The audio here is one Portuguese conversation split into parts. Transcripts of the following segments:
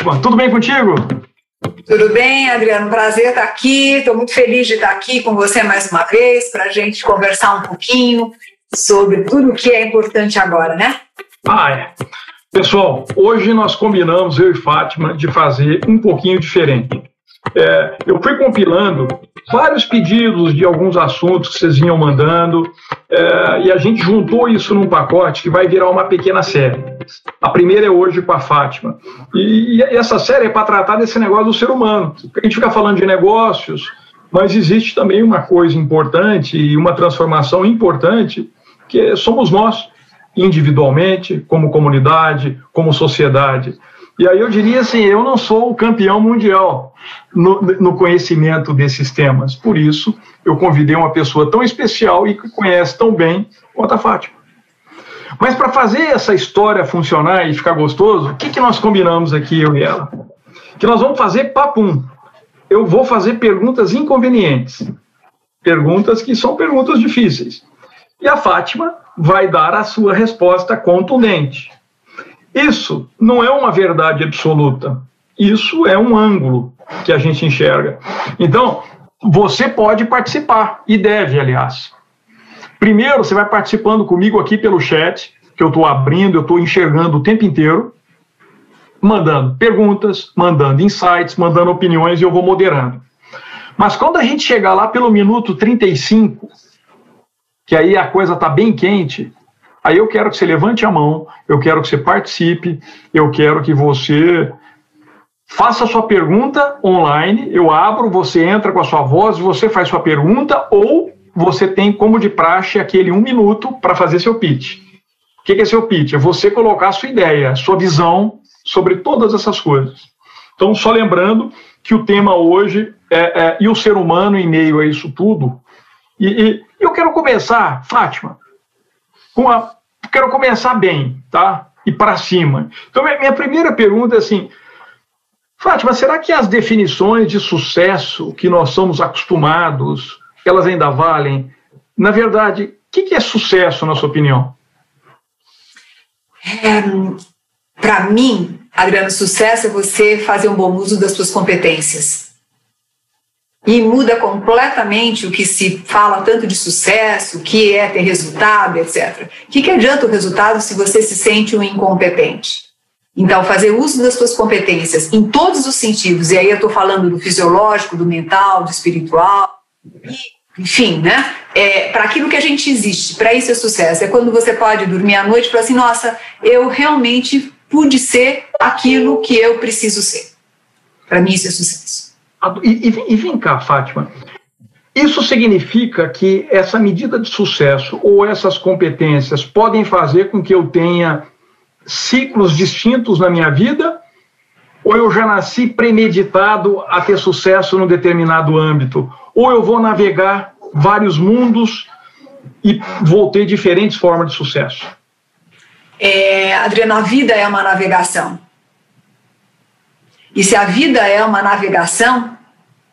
Fátima, tudo bem contigo? Tudo bem, Adriano? Prazer estar aqui. Estou muito feliz de estar aqui com você mais uma vez para a gente conversar um pouquinho sobre tudo o que é importante agora, né? Ah, é. Pessoal, hoje nós combinamos, eu e Fátima, de fazer um pouquinho diferente. É, eu fui compilando vários pedidos de alguns assuntos que vocês vinham mandando é, e a gente juntou isso num pacote que vai virar uma pequena série. A primeira é hoje com a Fátima. E, e essa série é para tratar desse negócio do ser humano. A gente fica falando de negócios, mas existe também uma coisa importante e uma transformação importante que somos nós, individualmente, como comunidade, como sociedade. E aí eu diria assim, eu não sou o campeão mundial no, no, conhecimento desses temas. Por isso, eu convidei uma pessoa tão especial e que conhece tão bem quanto a Fátima. Mas para fazer essa história funcionar e ficar gostoso, o que, que nós combinamos aqui, eu e ela? Que nós vamos fazer papum. Eu vou fazer perguntas inconvenientes. Perguntas que são perguntas difíceis. E a Fátima vai dar a sua resposta contundente. Isso não é uma verdade absoluta. Isso é um ângulo que a gente enxerga. Então, você pode participar, e deve, aliás. Primeiro, você vai participando comigo aqui pelo chat, que eu estou abrindo, eu estou enxergando o tempo inteiro, mandando perguntas, mandando insights, mandando opiniões e eu vou moderando. Mas quando a gente chegar lá pelo minuto 35, que aí a coisa está bem quente, Aí eu quero que você levante a mão, eu quero que você participe, eu quero que você faça a sua pergunta online, eu abro, você entra com a sua voz, você faz sua pergunta, ou você tem como de praxe aquele um minuto para fazer seu pitch. O que é seu pitch? É você colocar a sua ideia, a sua visão sobre todas essas coisas. Então, só lembrando que o tema hoje é, é e o ser humano em meio a isso tudo. E, e eu quero começar, Fátima, com a, quero começar bem, tá? E para cima. Então, minha primeira pergunta é assim, Fátima, será que as definições de sucesso que nós somos acostumados, elas ainda valem? Na verdade, o que é sucesso, na sua opinião? É, para mim, Adriano, sucesso é você fazer um bom uso das suas competências e muda completamente o que se fala tanto de sucesso, o que é ter resultado, etc. O que, que adianta o resultado se você se sente um incompetente? Então, fazer uso das suas competências em todos os sentidos, e aí eu estou falando do fisiológico, do mental, do espiritual, e, enfim, né? É, para aquilo que a gente existe, para isso é sucesso. É quando você pode dormir à noite e falar assim: nossa, eu realmente pude ser aquilo que eu preciso ser. Para mim, isso é sucesso. E, e, e vem cá, Fátima. Isso significa que essa medida de sucesso ou essas competências podem fazer com que eu tenha ciclos distintos na minha vida? Ou eu já nasci premeditado a ter sucesso num determinado âmbito? Ou eu vou navegar vários mundos e vou ter diferentes formas de sucesso? É, Adriana, a vida é uma navegação. E se a vida é uma navegação,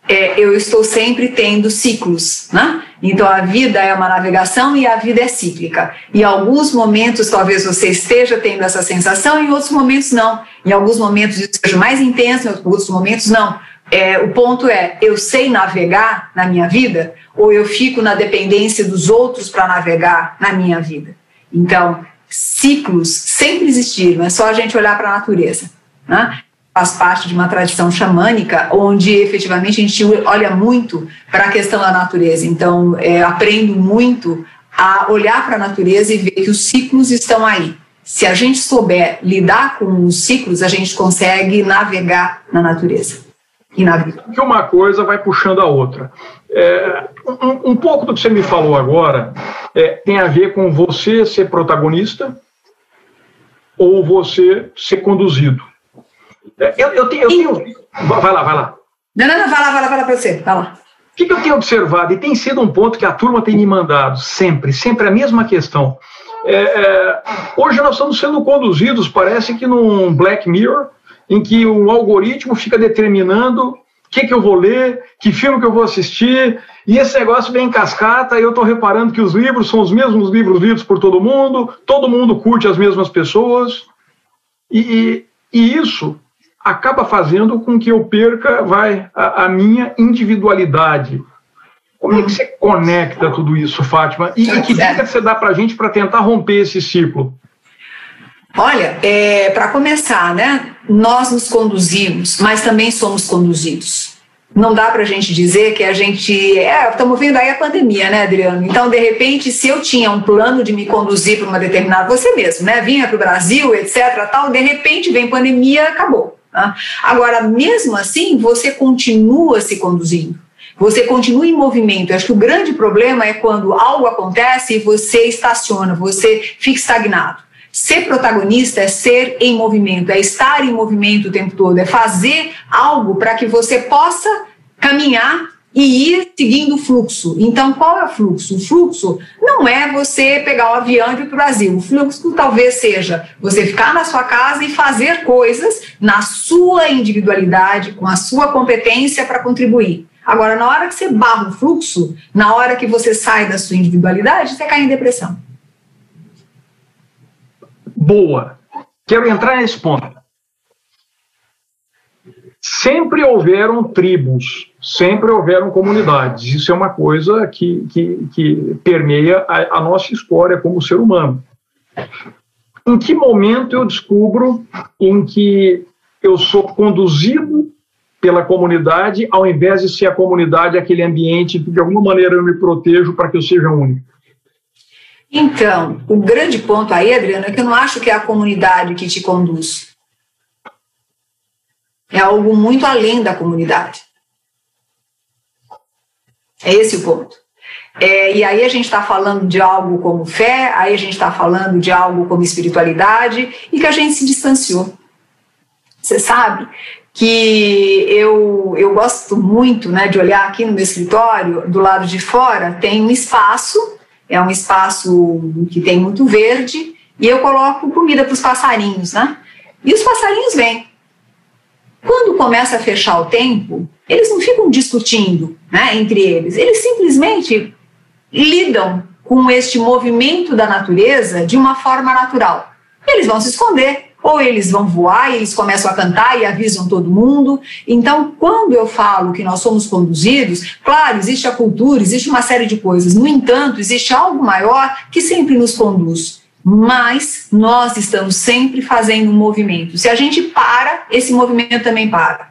é, eu estou sempre tendo ciclos, né? Então a vida é uma navegação e a vida é cíclica. Em alguns momentos talvez você esteja tendo essa sensação, em outros momentos não. Em alguns momentos isso seja mais intenso, em outros momentos não. É, o ponto é, eu sei navegar na minha vida ou eu fico na dependência dos outros para navegar na minha vida? Então, ciclos sempre existiram, é só a gente olhar para a natureza. Né? Faz parte de uma tradição xamânica, onde efetivamente a gente olha muito para a questão da natureza. Então, é, aprendo muito a olhar para a natureza e ver que os ciclos estão aí. Se a gente souber lidar com os ciclos, a gente consegue navegar na natureza. E na vida. Que uma coisa vai puxando a outra. É, um, um, pouco do que você me falou agora é, tem a ver com você ser protagonista ou você ser conduzido. Eu, eu, tenho, eu tenho. Vai lá, vai lá. Não, não, não, vai lá, vai lá, vai lá para você. Vai lá. O que, que eu tenho observado, e tem sido um ponto que a turma tem me mandado, sempre, sempre a mesma questão. É, é, hoje nós estamos sendo conduzidos, parece que num Black Mirror, em que um algoritmo fica determinando o que, que eu vou ler, que filme que eu vou assistir, e esse negócio vem em cascata, e eu estou reparando que os livros são os mesmos livros lidos por todo mundo, todo mundo curte as mesmas pessoas, e, e, e isso acaba fazendo com que eu perca vai, a, a minha individualidade. Como é que você conecta tudo isso, Fátima? E, e que dica você dá para a gente para tentar romper esse ciclo? Olha, é, para começar, né, nós nos conduzimos, mas também somos conduzidos. Não dá para a gente dizer que a gente. É, estamos vendo aí a pandemia, né, Adriano? Então, de repente, se eu tinha um plano de me conduzir para uma determinada. Você mesmo, né? Vinha para o Brasil, etc., tal, de repente vem pandemia, acabou. Tá? Agora, mesmo assim, você continua se conduzindo. Você continua em movimento. Eu acho que o grande problema é quando algo acontece e você estaciona, você fica estagnado. Ser protagonista é ser em movimento, é estar em movimento o tempo todo, é fazer algo para que você possa caminhar e ir seguindo o fluxo. Então, qual é o fluxo? O fluxo não é você pegar um avião e ir para o Brasil. O fluxo talvez seja você ficar na sua casa e fazer coisas na sua individualidade, com a sua competência para contribuir. Agora, na hora que você barra o fluxo, na hora que você sai da sua individualidade, você cai em depressão boa. Quero entrar nesse ponto. Sempre houveram tribos, sempre houveram comunidades. Isso é uma coisa que, que, que permeia a, a nossa história como ser humano. Em que momento eu descubro em que eu sou conduzido pela comunidade, ao invés de ser a comunidade aquele ambiente que de alguma maneira eu me protejo para que eu seja único? Então, o grande ponto aí, Adriano, é que eu não acho que é a comunidade que te conduz. É algo muito além da comunidade. É esse o ponto. É, e aí a gente está falando de algo como fé, aí a gente está falando de algo como espiritualidade e que a gente se distanciou. Você sabe que eu, eu gosto muito né, de olhar aqui no meu escritório, do lado de fora, tem um espaço é um espaço que tem muito verde, e eu coloco comida para os passarinhos, né? E os passarinhos vêm. Quando começa a fechar o tempo, eles não ficam discutindo né, entre eles, eles simplesmente lidam com este movimento da natureza de uma forma natural. Eles vão se esconder, ou eles vão voar e eles começam a cantar e avisam todo mundo. Então, quando eu falo que nós somos conduzidos, claro, existe a cultura, existe uma série de coisas. No entanto, existe algo maior que sempre nos conduz. Mas nós estamos sempre fazendo um movimento. Se a gente para, esse movimento também para.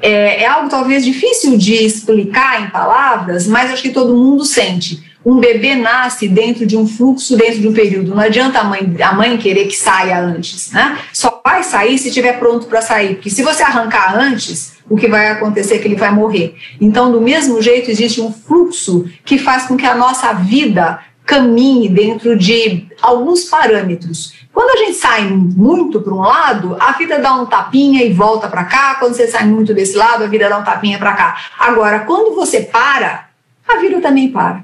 É, é algo talvez difícil de explicar em palavras, mas acho que todo mundo sente um bebê nasce dentro de um fluxo, dentro de um período. Não adianta a mãe, a mãe querer que saia antes, né? Só vai sair se estiver pronto para sair, porque se você arrancar antes, o que vai acontecer é que ele vai morrer. Então, do mesmo jeito, existe um fluxo que faz com que a nossa vida caminhe dentro de alguns parâmetros. Quando a gente sai muito para um lado, a vida dá um tapinha e volta para cá. Quando você sai muito desse lado, a vida dá um tapinha para cá. Agora, quando você para, a vida também para.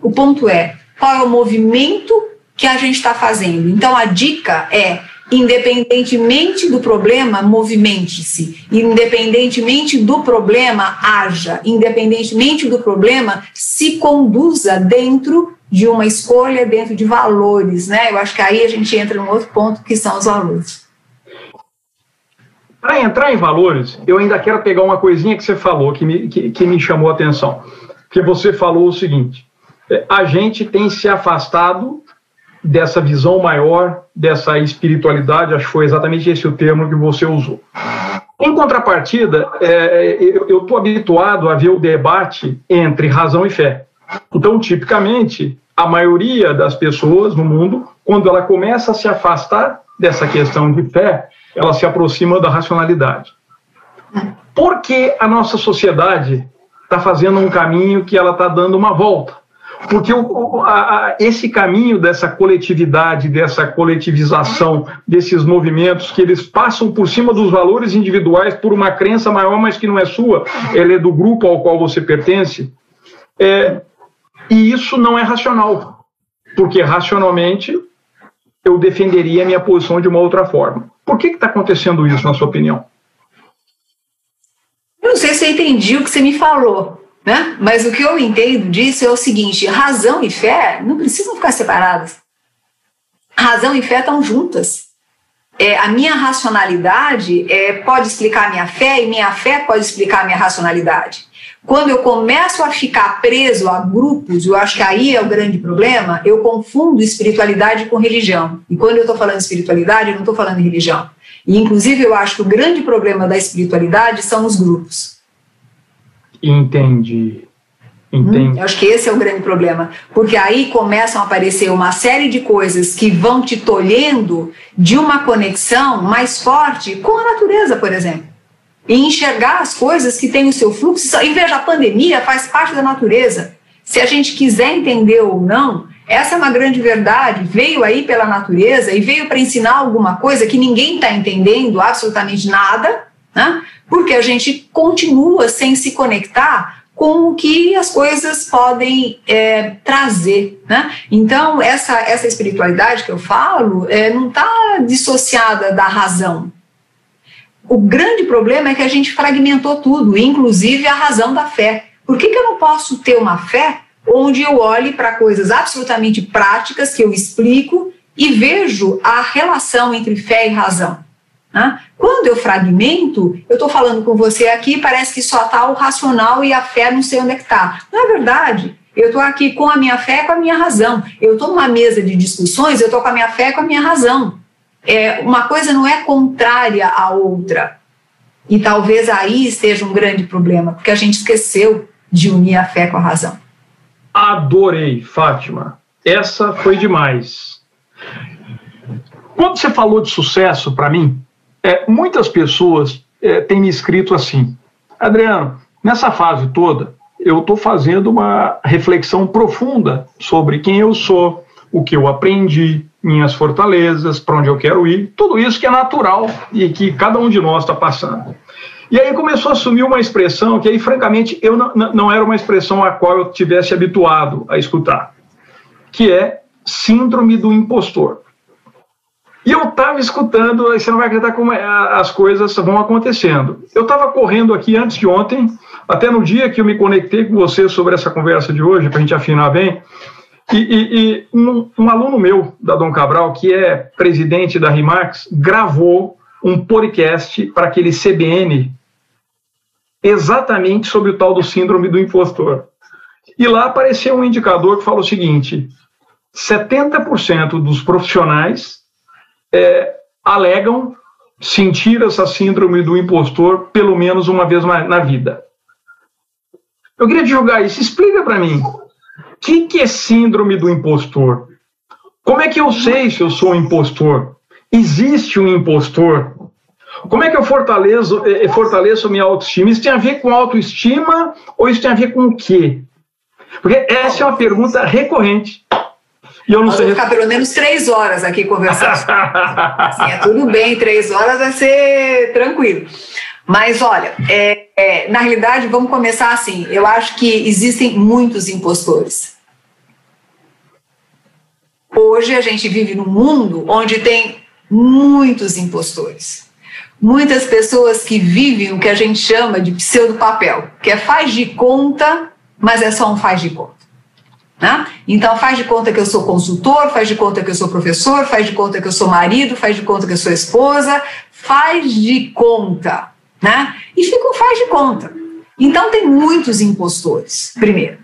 O ponto é qual é o movimento que a gente está fazendo. Então a dica é independentemente do problema, movimente-se. Independentemente do problema, haja. Independentemente do problema, se conduza dentro de uma escolha, dentro de valores, né? Eu acho que aí a gente entra num outro ponto que são os valores. Para entrar em valores, eu ainda quero pegar uma coisinha que você falou que me, que, que me chamou a atenção. Que você falou o seguinte: a gente tem se afastado dessa visão maior, dessa espiritualidade, acho que foi exatamente esse o termo que você usou. Em contrapartida, é, eu estou habituado a ver o debate entre razão e fé. Então, tipicamente, a maioria das pessoas no mundo, quando ela começa a se afastar dessa questão de fé, ela se aproxima da racionalidade. Por que a nossa sociedade está fazendo um caminho que ela está dando uma volta? Porque o, a, a, esse caminho dessa coletividade, dessa coletivização, desses movimentos, que eles passam por cima dos valores individuais por uma crença maior, mas que não é sua, ela é do grupo ao qual você pertence, é, e isso não é racional, porque racionalmente eu defenderia a minha posição de uma outra forma. Por que está acontecendo isso, na sua opinião? Eu não sei se eu entendi o que você me falou. Né? Mas o que eu entendo disso é o seguinte: razão e fé não precisam ficar separadas. Razão e fé estão juntas. é, a minha racionalidade é, pode explicar minha fé e minha fé pode explicar minha racionalidade. Quando eu começo a ficar preso a grupos, eu acho que aí é o grande problema, eu confundo espiritualidade com religião. E quando eu estou falando espiritualidade, eu não estou falando religião. E, inclusive, eu acho que o grande problema da espiritualidade são os grupos. Entendi. Entendi. Hum, eu acho que esse é o grande problema, porque aí começam a aparecer uma série de coisas que vão te tolhendo de uma conexão mais forte com a natureza, por exemplo e enxergar as coisas que têm o seu fluxo. E veja, a pandemia faz parte da natureza. Se a gente quiser entender ou não, essa é uma grande verdade. Veio aí pela natureza e veio para ensinar alguma coisa que ninguém está entendendo absolutamente nada, né? porque a gente continua sem se conectar com o que as coisas podem é, trazer. Né? Então, essa, essa espiritualidade que eu falo é, não está dissociada da razão. O grande problema é que a gente fragmentou tudo, inclusive a razão da fé. Por que, que eu não posso ter uma fé onde eu olhe para coisas absolutamente práticas que eu explico e vejo a relação entre fé e razão? Né? Quando eu fragmento, eu estou falando com você aqui, parece que só está o racional e a fé não sei onde é que está. Não é verdade. Eu estou aqui com a minha fé e com a minha razão. Eu estou numa mesa de discussões, eu estou com a minha fé e com a minha razão é, uma coisa não é contrária à outra. E talvez aí esteja um grande problema, porque a gente esqueceu de unir a fé com a razão. Adorei, Fátima. Essa foi demais. Quando você falou de sucesso para mim, é, muitas pessoas é, têm me escrito assim: Adriano, nessa fase toda, eu estou fazendo uma reflexão profunda sobre quem eu sou, o que eu aprendi, minhas fortalezas, para onde eu quero ir, tudo isso que é natural e que cada um de nós está passando. E aí começou a assumir uma expressão que aí, francamente, eu não, não era uma expressão a qual eu tivesse habituado a escutar, que é síndrome do impostor. E eu estava escutando, você não vai acreditar como é, as coisas vão acontecendo. Eu estava correndo aqui antes de ontem, até no dia que eu me conectei com você sobre essa conversa de hoje, para a gente afinar bem, e, e, e um, um, aluno meu, da Dom Cabral, que é presidente da RIMAX, gravou um podcast para aquele CBN exatamente sobre o tal do síndrome do impostor. E lá apareceu um indicador que fala o seguinte: 70% dos profissionais é, alegam sentir essa síndrome do impostor pelo menos uma vez na vida. Eu queria te jogar isso. Explica para mim o que, que é síndrome do impostor? Como é que eu sei se eu sou um impostor? Existe um impostor? Como é que eu fortaleço, eh, eh, fortaleço minha autoestima? Isso tem a ver com autoestima ou isso tem a ver com o quê? Porque essa é uma pergunta recorrente. E eu não Nós sei. ficar pelo menos três horas aqui conversando. assim, é tudo bem, três horas vai ser tranquilo. Mas olha, é, é, na realidade, vamos começar assim. Eu acho que existem muitos impostores. Hoje a gente vive num mundo onde tem muitos impostores. Muitas pessoas que vivem o que a gente chama de pseudo-papel, que é faz de conta, mas é só um faz de conta. Né? Então, faz de conta que eu sou consultor, faz de conta que eu sou professor, faz de conta que eu sou marido, faz de conta que eu sou esposa, faz de conta né? E ficam faz de conta. Então tem muitos impostores, primeiro.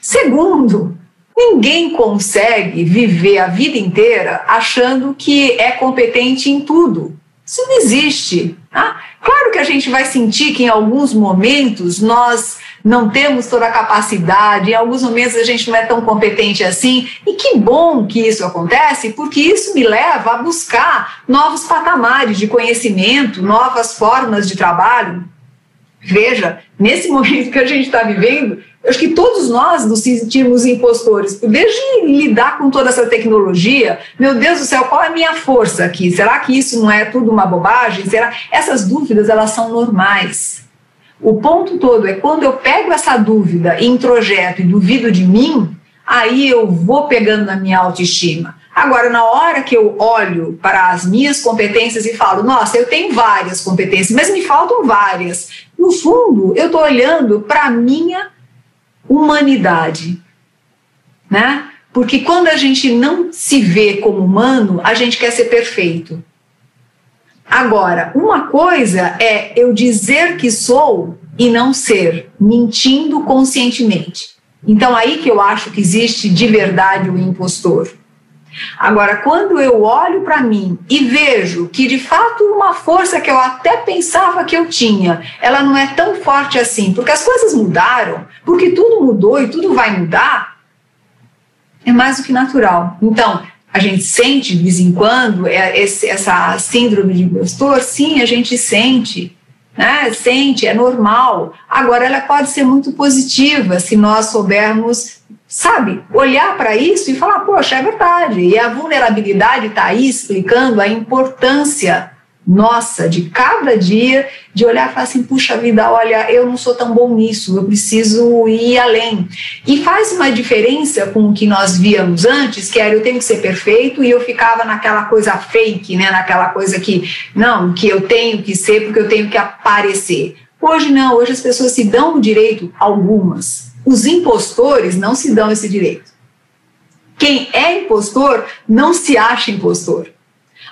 Segundo, ninguém consegue viver a vida inteira achando que é competente em tudo. Isso não existe. Tá? Claro que a gente vai sentir que em alguns momentos nós não temos toda a capacidade, em alguns momentos a gente não é tão competente assim, e que bom que isso acontece, porque isso me leva a buscar novos patamares de conhecimento, novas formas de trabalho. Veja, nesse momento que a gente está vivendo, acho que todos nós nos sentimos impostores. Desde lidar com toda essa tecnologia, meu Deus do céu, qual é a minha força aqui? Será que isso não é tudo uma bobagem? Será? Essas dúvidas, elas são normais. O ponto todo é quando eu pego essa dúvida, introjeto e duvido de mim, aí eu vou pegando na minha autoestima. Agora, na hora que eu olho para as minhas competências e falo, nossa, eu tenho várias competências, mas me faltam várias. No fundo, eu estou olhando para a minha humanidade, né? Porque quando a gente não se vê como humano, a gente quer ser perfeito. Agora, uma coisa é eu dizer que sou e não ser, mentindo conscientemente. Então, aí que eu acho que existe de verdade o impostor. Agora, quando eu olho para mim e vejo que de fato uma força que eu até pensava que eu tinha, ela não é tão forte assim, porque as coisas mudaram, porque tudo mudou e tudo vai mudar, é mais do que natural. Então, a gente sente de vez em quando é, essa síndrome de impostor? Sim, a gente sente né? Sente, é normal. Agora, ela pode ser muito positiva se nós soubermos, sabe, olhar para isso e falar: poxa, é verdade. E a vulnerabilidade está aí explicando a importância nossa, de cada dia, de olhar e falar assim: puxa vida, olha, eu não sou tão bom nisso, eu preciso ir além. E faz uma diferença com o que nós víamos antes, que era eu tenho que ser perfeito, e eu ficava naquela coisa fake, né? Naquela coisa que, não, que eu tenho que ser porque eu tenho que aparecer. Hoje não, hoje as pessoas se dão o direito, algumas. Os impostores não se dão esse direito. Quem é impostor não se acha impostor.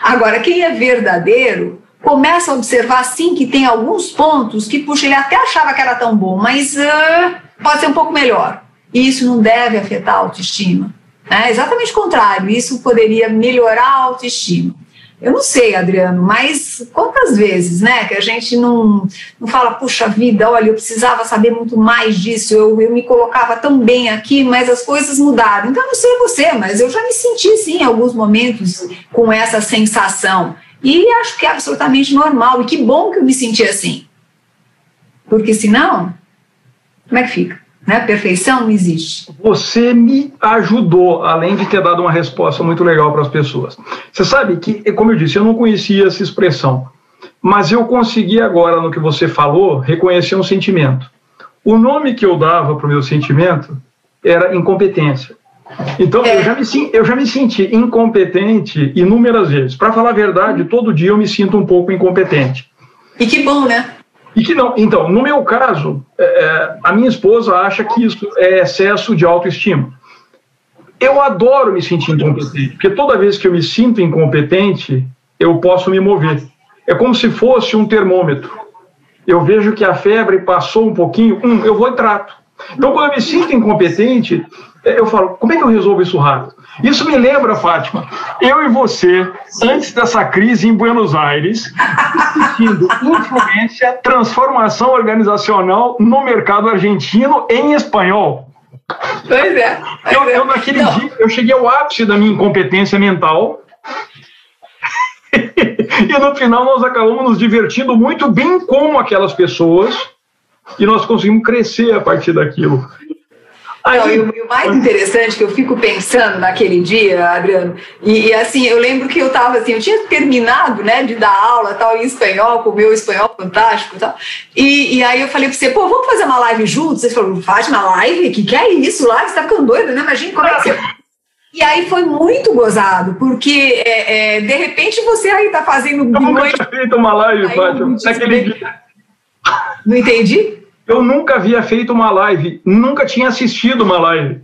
Agora, quem é verdadeiro começa a observar sim que tem alguns pontos que, puxa, ele até achava que era tão bom, mas uh, pode ser um pouco melhor. E isso não deve afetar a autoestima. É exatamente o contrário, isso poderia melhorar a autoestima. Eu não sei, Adriano, mas quantas vezes, né, que a gente não, não fala, puxa vida, olha, eu precisava saber muito mais disso, eu, eu me colocava tão bem aqui, mas as coisas mudaram. Então, não sei você, mas eu já me senti, sim, em alguns momentos com essa sensação. E acho que é absolutamente normal, e que bom que eu me senti assim. Porque senão, como é que fica? Né? Perfeição não existe. Você me ajudou, além de ter dado uma resposta muito legal para as pessoas. Você sabe que, como eu disse, eu não conhecia essa expressão, mas eu consegui agora, no que você falou, reconhecer um sentimento. O nome que eu dava para o meu sentimento era incompetência. Então, é. eu, já me, eu já me senti incompetente inúmeras vezes. Para falar a verdade, todo dia eu me sinto um pouco incompetente. E que bom, né? E que não, então, no meu caso, é, é, a minha esposa acha que isso é excesso de autoestima. Eu adoro me sentir incompetente, porque toda vez que eu me sinto incompetente, eu posso me mover. É como se fosse um termômetro. Eu vejo que a febre passou um pouquinho, hum, eu vou e trato. Então, quando eu me sinto incompetente, eu falo, como é que eu resolvo isso rápido? Isso me lembra, Fátima, eu e você, antes dessa crise em Buenos Aires, discutindo influência, transformação organizacional no mercado argentino em espanhol. Pois é. Pois eu, é. eu, naquele Não. dia, eu cheguei ao ápice da minha incompetência mental. e no final nós acabamos nos divertindo muito bem com aquelas pessoas e nós conseguimos crescer a partir daquilo. E, o, mais interessante que eu fico pensando naquele dia, Adriano, e, e assim, eu lembro que eu estava assim, eu tinha terminado, né, de dar aula tal em espanhol, com o meu espanhol fantástico tal, e, e aí eu falei para você, pô, vamos fazer uma live juntos? Você falou, faz uma live? Que que é isso? Live? Você tá ficando doido, né? Imagina como é que você... E aí foi muito gozado, porque é, é, de repente você aí tá fazendo... Eu nunca tinha feito uma live, Fátima, naquele dia. Não entendi? Eu nunca havia feito uma live, nunca tinha assistido uma live.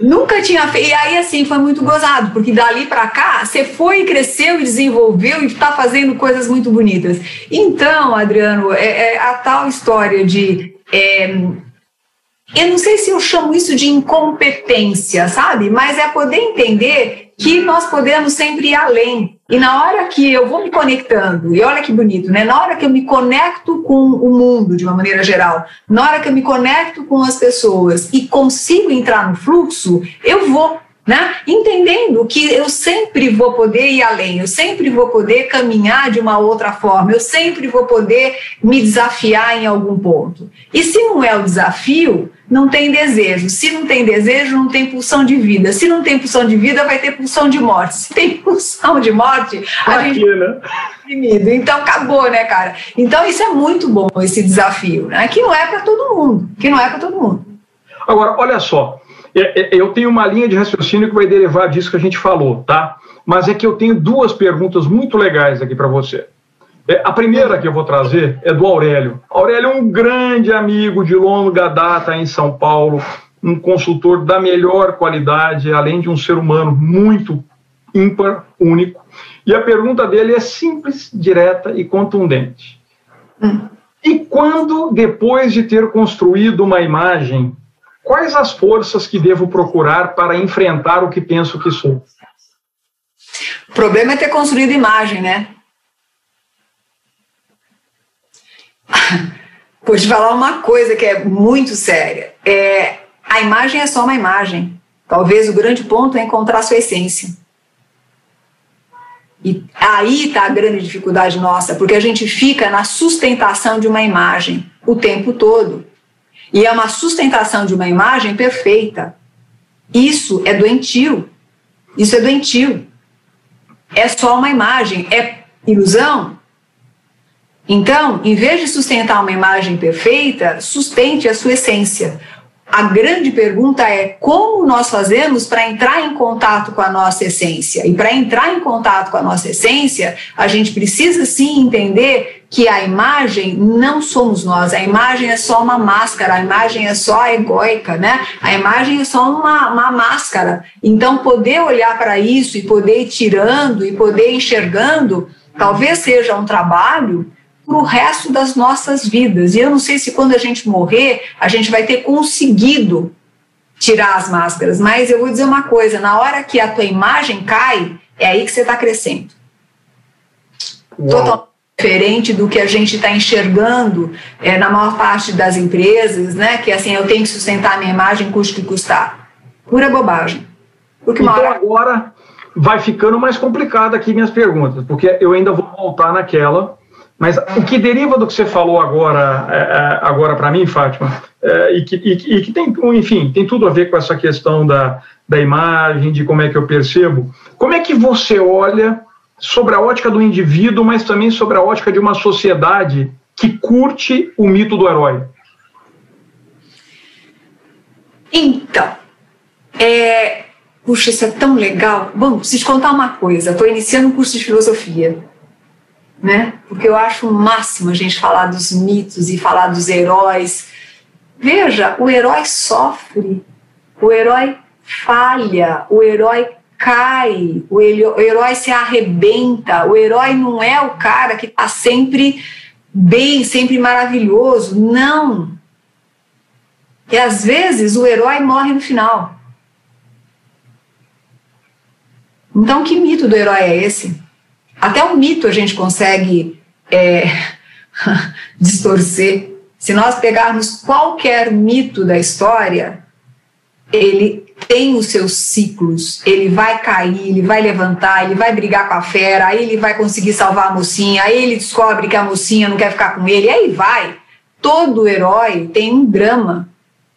Nunca tinha feito. E aí, assim, foi muito gozado, porque dali para cá, você foi, cresceu e desenvolveu e está fazendo coisas muito bonitas. Então, Adriano, é, é a tal história de. É, eu não sei se eu chamo isso de incompetência, sabe? Mas é poder entender que nós podemos sempre ir além. E na hora que eu vou me conectando, e olha que bonito, né? Na hora que eu me conecto com o mundo de uma maneira geral, na hora que eu me conecto com as pessoas e consigo entrar no fluxo, eu vou né? Entendendo que eu sempre vou poder ir além, eu sempre vou poder caminhar de uma outra forma, eu sempre vou poder me desafiar em algum ponto. E se não é o desafio, não tem desejo. Se não tem desejo, não tem pulsão de vida. Se não tem pulsão de vida, vai ter pulsão de morte. Se tem pulsão de morte, a Aqui, gente né? Então acabou, né, cara? Então isso é muito bom esse desafio, né? Que não é para todo mundo, que não é para todo mundo. Agora, olha só, eu tenho uma linha de raciocínio que vai derivar disso que a gente falou, tá? Mas é que eu tenho duas perguntas muito legais aqui para você. É, a primeira que eu vou trazer é do Aurélio. Aurélio é um grande amigo de longa data em São Paulo, um consultor da melhor qualidade, além de um ser humano muito ímpar, único. E a pergunta dele é simples, direta e contundente. Hum. E quando, depois de ter construído uma imagem, quais as forças que devo procurar para enfrentar o que penso que sou? O problema é ter construído imagem, né? Vou te falar uma coisa que é muito séria. É, a imagem é só uma imagem. Talvez o grande ponto é encontrar sua essência. E aí está a grande dificuldade nossa, porque a gente fica na sustentação de uma imagem o tempo todo. E é uma sustentação de uma imagem perfeita. Isso é doentio. Isso é doentio. É só uma imagem. É ilusão? Então, em vez de sustentar uma imagem perfeita, sustente a sua essência. A grande pergunta é como nós fazemos para entrar em contato com a nossa essência. E para entrar em contato com a nossa essência, a gente precisa sim entender que a imagem não somos nós, a imagem é só uma máscara, a imagem é só egóica, né? A imagem é só uma, uma máscara. Então, poder olhar para isso e poder ir tirando e poder ir enxergando, talvez seja um trabalho para o resto das nossas vidas. E eu não sei se quando a gente morrer, a gente vai ter conseguido tirar as máscaras, mas eu vou dizer uma coisa: na hora que a tua imagem cai, é aí que você está crescendo. Totalmente diferente do que a gente está enxergando é, na maior parte das empresas, né? Que assim, eu tenho que sustentar a minha imagem, custe que custar. Pura bobagem. Porque então hora... agora vai ficando mais complicado aqui minhas perguntas, porque eu ainda vou voltar naquela mas o que deriva do que você falou agora, é, é, agora para mim, Fátima, é, e, que, e, e, que, tem, enfim, tem tudo a ver com essa questão da, da imagem, de como é que eu percebo. Como é que você olha sobre a ótica do indivíduo, mas também sobre a ótica de uma sociedade que curte o mito do herói? Então, é, puxa, isso é tão legal. Bom, preciso contar uma coisa. Estou iniciando um curso de filosofia né? Porque eu acho o máximo a gente falar dos mitos e falar dos heróis. Veja, o herói sofre, o herói falha, o herói cai, o herói se arrebenta, o herói não é o cara que está sempre bem, sempre maravilhoso. Não. E às vezes o herói morre no final. Então, que mito do herói é esse? Até o mito a gente consegue é, distorcer. Se nós pegarmos qualquer mito da história, ele tem os seus ciclos, ele vai cair, ele vai levantar, ele vai brigar com a fera, aí ele vai conseguir salvar a mocinha, aí ele descobre que a mocinha não quer ficar com ele, aí vai. Todo herói tem um drama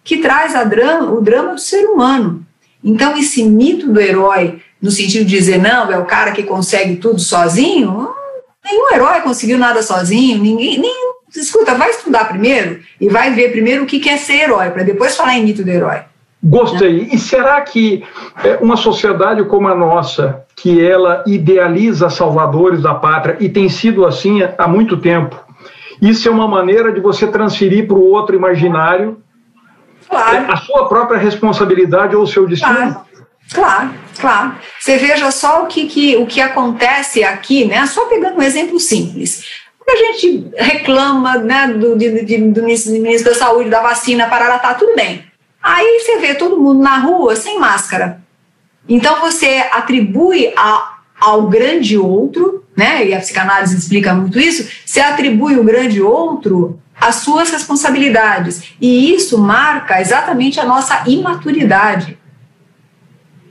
que traz drama, o drama do ser humano. Então, esse mito do herói no sentido de dizer, não, é o cara que consegue tudo sozinho. Nenhum herói conseguiu nada sozinho, ninguém, nem, escuta, vai estudar primeiro e vai ver primeiro o que é ser herói, para depois falar em mito do herói. Gostei. E será que é, uma sociedade como a nossa, que ela idealiza salvadores da pátria e tem sido assim há muito tempo, isso é uma maneira de você transferir para o outro imaginário claro. a sua própria responsabilidade ou o seu destino? Claro. Claro, claro. Você veja só o que, que, o que acontece aqui, né? Só pegando um exemplo simples. A gente reclama né, do, de, de, do ministro da Saúde, da vacina, parará, tá tudo bem. Aí você vê todo mundo na rua sem máscara. Então você atribui a, ao grande outro, né? E a psicanálise explica muito isso. Você atribui o grande outro as suas responsabilidades. E isso marca exatamente a nossa imaturidade.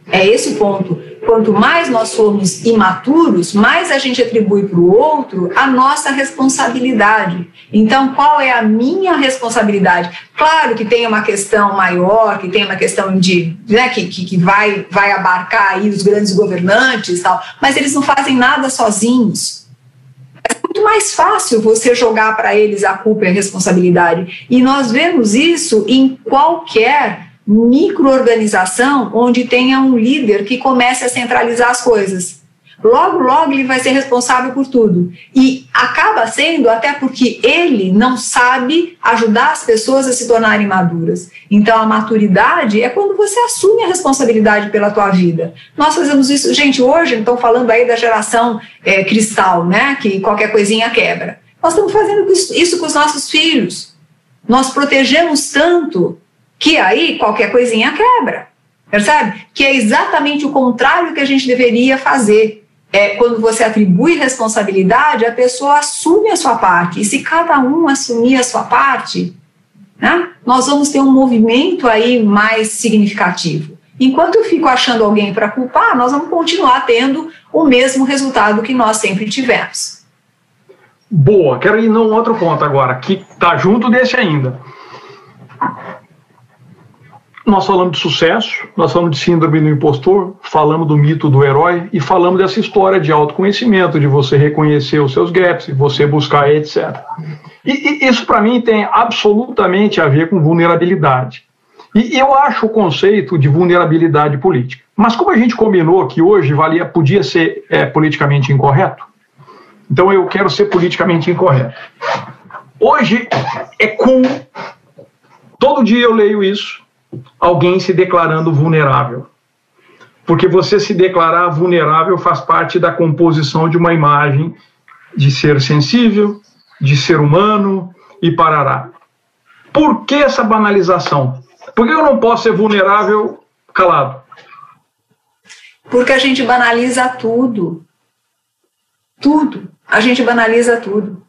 É esse o ponto. Quanto mais nós formos imaturos, mais a gente atribui para o outro a nossa responsabilidade. Então, qual é a minha responsabilidade? Claro que tem uma questão maior, que tem uma questão de, né, que, que, que vai, vai abarcar aí os grandes governantes tal, mas eles não fazem nada sozinhos. É muito mais fácil você jogar para eles a culpa e a responsabilidade. E nós vemos isso em qualquer microorganização onde tenha um líder que comece a centralizar as coisas. logo, logo ele vai ser responsável por tudo. E acaba sendo até porque ele não sabe ajudar as pessoas a se tornarem maduras. Então, a maturidade é quando você assume a responsabilidade pela tua vida. Nós fazemos isso, gente, hoje estão falando aí da geração é, cristal, né? Que qualquer coisinha quebra. Nós estamos fazendo isso com os nossos filhos. Nós protegemos tanto que aí qualquer coisinha quebra. Percebe? Que é exatamente o contrário que a gente deveria fazer é, quando você atribui responsabilidade, a pessoa assume a sua parte. E se cada um assumir a sua parte, né, nós vamos ter um movimento aí mais significativo. Enquanto eu fico achando alguém para culpar, nós vamos continuar tendo o mesmo resultado que nós sempre tivemos. Boa, quero ir num outro ponto agora, que está junto desse ainda. Nós falamos de sucesso, nós falamos de síndrome do impostor, falamos do mito do herói e falamos dessa história de autoconhecimento, de você reconhecer os seus gaps, você buscar, etc. E, e isso, para mim, tem absolutamente a ver com vulnerabilidade. E eu acho o conceito de vulnerabilidade política. Mas como a gente combinou que hoje valia, podia ser é, politicamente incorreto, então eu quero ser politicamente incorreto. Hoje é cool, todo dia eu leio isso, alguém se declarando vulnerável. Porque você se declarar vulnerável faz parte da composição de uma imagem de ser sensível, de ser humano e parará. Por que essa banalização? Por que eu não posso ser vulnerável calado? Porque a gente banaliza tudo. Tudo. A gente banaliza tudo.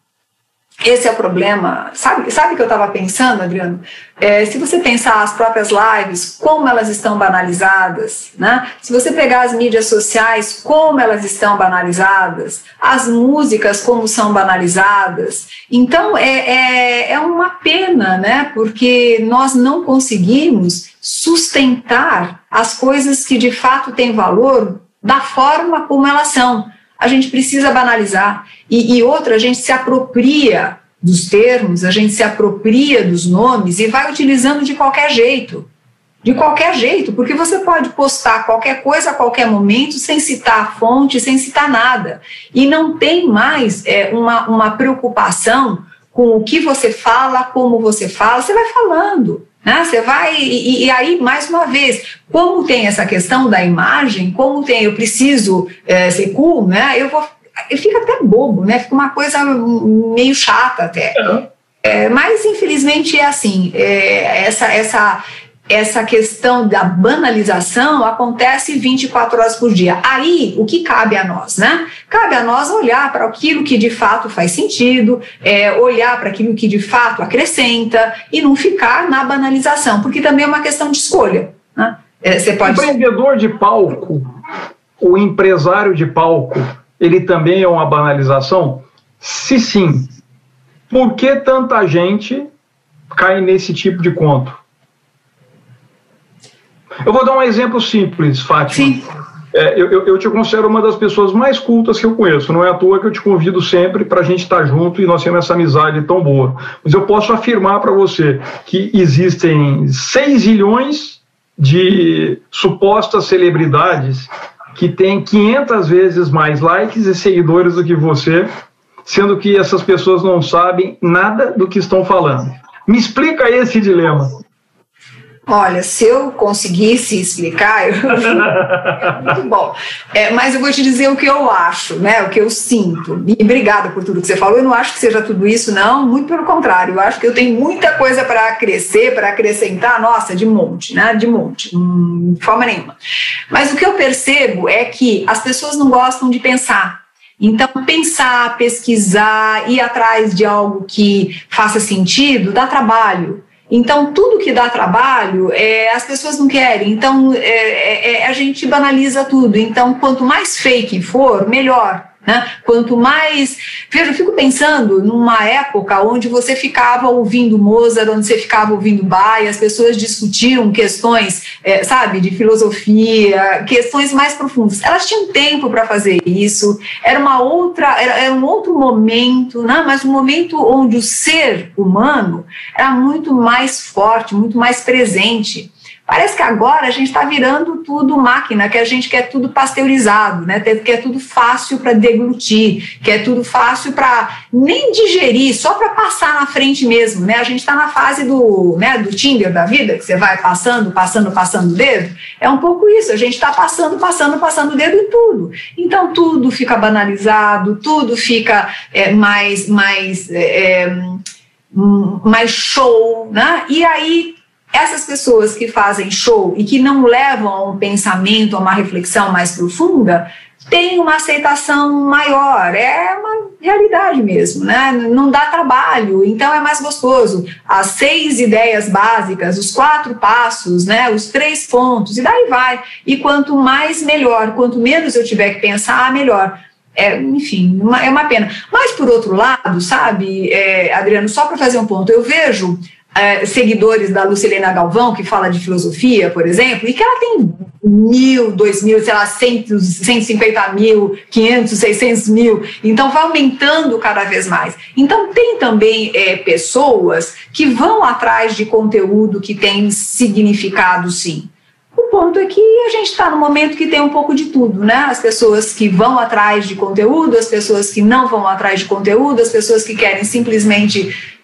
Esse é o problema. Sabe, sabe o que eu estava pensando, Adriano? É, se você pensar as próprias lives, como elas estão banalizadas, né? se você pegar as mídias sociais, como elas estão banalizadas, as músicas, como são banalizadas. Então, é, é, é uma pena, né? porque nós não conseguimos sustentar as coisas que de fato têm valor da forma como elas são a gente precisa banalizar. E, e outra, a gente se apropria dos termos, a gente se apropria dos nomes e vai utilizando de qualquer jeito. De qualquer jeito, porque você pode postar qualquer coisa a qualquer momento sem citar a fonte, sem citar nada. E não tem mais é, uma, uma preocupação com o que você fala, como você fala, você vai falando. Né? Você vai, e, e, aí, mais uma vez, como tem essa questão da imagem, como tem, eu preciso é, ser cool, né? eu vou. Fica até bobo, né? Fica uma coisa meio chata até. Uhum. É, mas infelizmente é assim, é, essa, essa, essa questão da banalização acontece 24 horas por dia. Aí, o que cabe a nós, né? Cabe a nós olhar para aquilo que de fato faz sentido, é, olhar para aquilo que de fato acrescenta e não ficar na banalização, porque também é uma questão de escolha. Né? É, você pode... O empreendedor de palco, o empresário de palco, ele também é uma banalização? Se sim, por que tanta gente cai nesse tipo de conto? Eu vou dar um exemplo simples, Fátima. Sim. É, eu, eu, te considero uma das pessoas mais cultas que eu conheço. Não é à toa que eu te convido sempre para a gente estar tá junto e nós temos essa amizade tão boa. Mas eu posso afirmar para você que existem 6 milhões de supostas celebridades que têm 500 vezes mais likes e seguidores do que você, sendo que essas pessoas não sabem nada do que estão falando. Me explica esse dilema. Olha, se eu conseguisse explicar, eu... é muito bom. É, mas eu vou te dizer o que eu acho, né? O que eu sinto. E obrigada por tudo que você falou. Eu não acho que seja tudo isso, não. Muito pelo contrário. Eu acho que eu tenho muita coisa para crescer, para acrescentar. Nossa, de monte, né? De monte, hum, de forma nenhuma. Mas o que eu percebo é que as pessoas não gostam de pensar. Então, pensar, pesquisar, ir atrás de algo que faça sentido, dá trabalho. Então, tudo que dá trabalho, é, as pessoas não querem. Então, é, é, é, a gente banaliza tudo. Então, quanto mais fake for, melhor. Né? Quanto mais. Veja, eu fico pensando numa época onde você ficava ouvindo Mozart, onde você ficava ouvindo Bach, as pessoas discutiam questões, é, sabe, de filosofia, questões mais profundas. Elas tinham tempo para fazer isso, era uma outra, era, era, um outro momento, né? mas um momento onde o ser humano era muito mais forte, muito mais presente. Parece que agora a gente está virando tudo máquina, que a gente quer tudo pasteurizado, né? quer tudo fácil para deglutir, quer tudo fácil para nem digerir, só para passar na frente mesmo. Né? A gente está na fase do, né, do Tinder da vida, que você vai passando, passando, passando o dedo. É um pouco isso, a gente está passando, passando, passando o dedo em tudo. Então tudo fica banalizado, tudo fica é, mais, mais, é, é mais show, né? E aí essas pessoas que fazem show e que não levam a um pensamento, a uma reflexão mais profunda, têm uma aceitação maior. É uma realidade mesmo, né? Não dá trabalho, então é mais gostoso. As seis ideias básicas, os quatro passos, né? Os três pontos, e daí vai. E quanto mais, melhor. Quanto menos eu tiver que pensar, melhor. É, enfim, uma, é uma pena. Mas, por outro lado, sabe, é, Adriano, só para fazer um ponto, eu vejo é, seguidores da Lucilena Galvão, que fala de filosofia, por exemplo, e que ela tem mil, dois mil, sei lá, cento, 150 mil, 500, 600 mil, então vai aumentando cada vez mais. Então tem também é, pessoas que vão atrás de conteúdo que tem significado, sim. O ponto é que a gente está no momento que tem um pouco de tudo, né? As pessoas que vão atrás de conteúdo, as pessoas que não vão atrás de conteúdo, as pessoas que querem simplesmente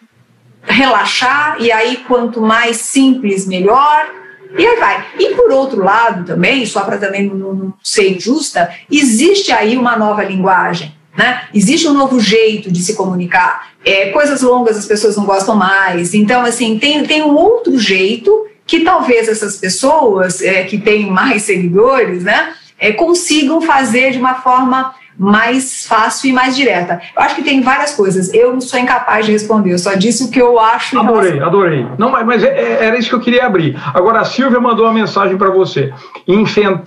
relaxar, e aí quanto mais simples, melhor, e aí vai. E por outro lado também, só para também não, ser injusta, existe aí uma nova linguagem. Né? Existe um novo jeito de se comunicar. É, coisas longas as pessoas não gostam mais. Então, assim, tem, tem um outro jeito que talvez essas pessoas é, que têm mais seguidores né, é, consigam fazer de uma forma mais fácil e mais direta. Eu acho que tem várias coisas. Eu não sou incapaz de responder, eu só disse o que eu acho. Adorei, adorei. Não, mas, mas é, é, era isso que eu queria abrir. Agora, a Silvia mandou uma mensagem para você.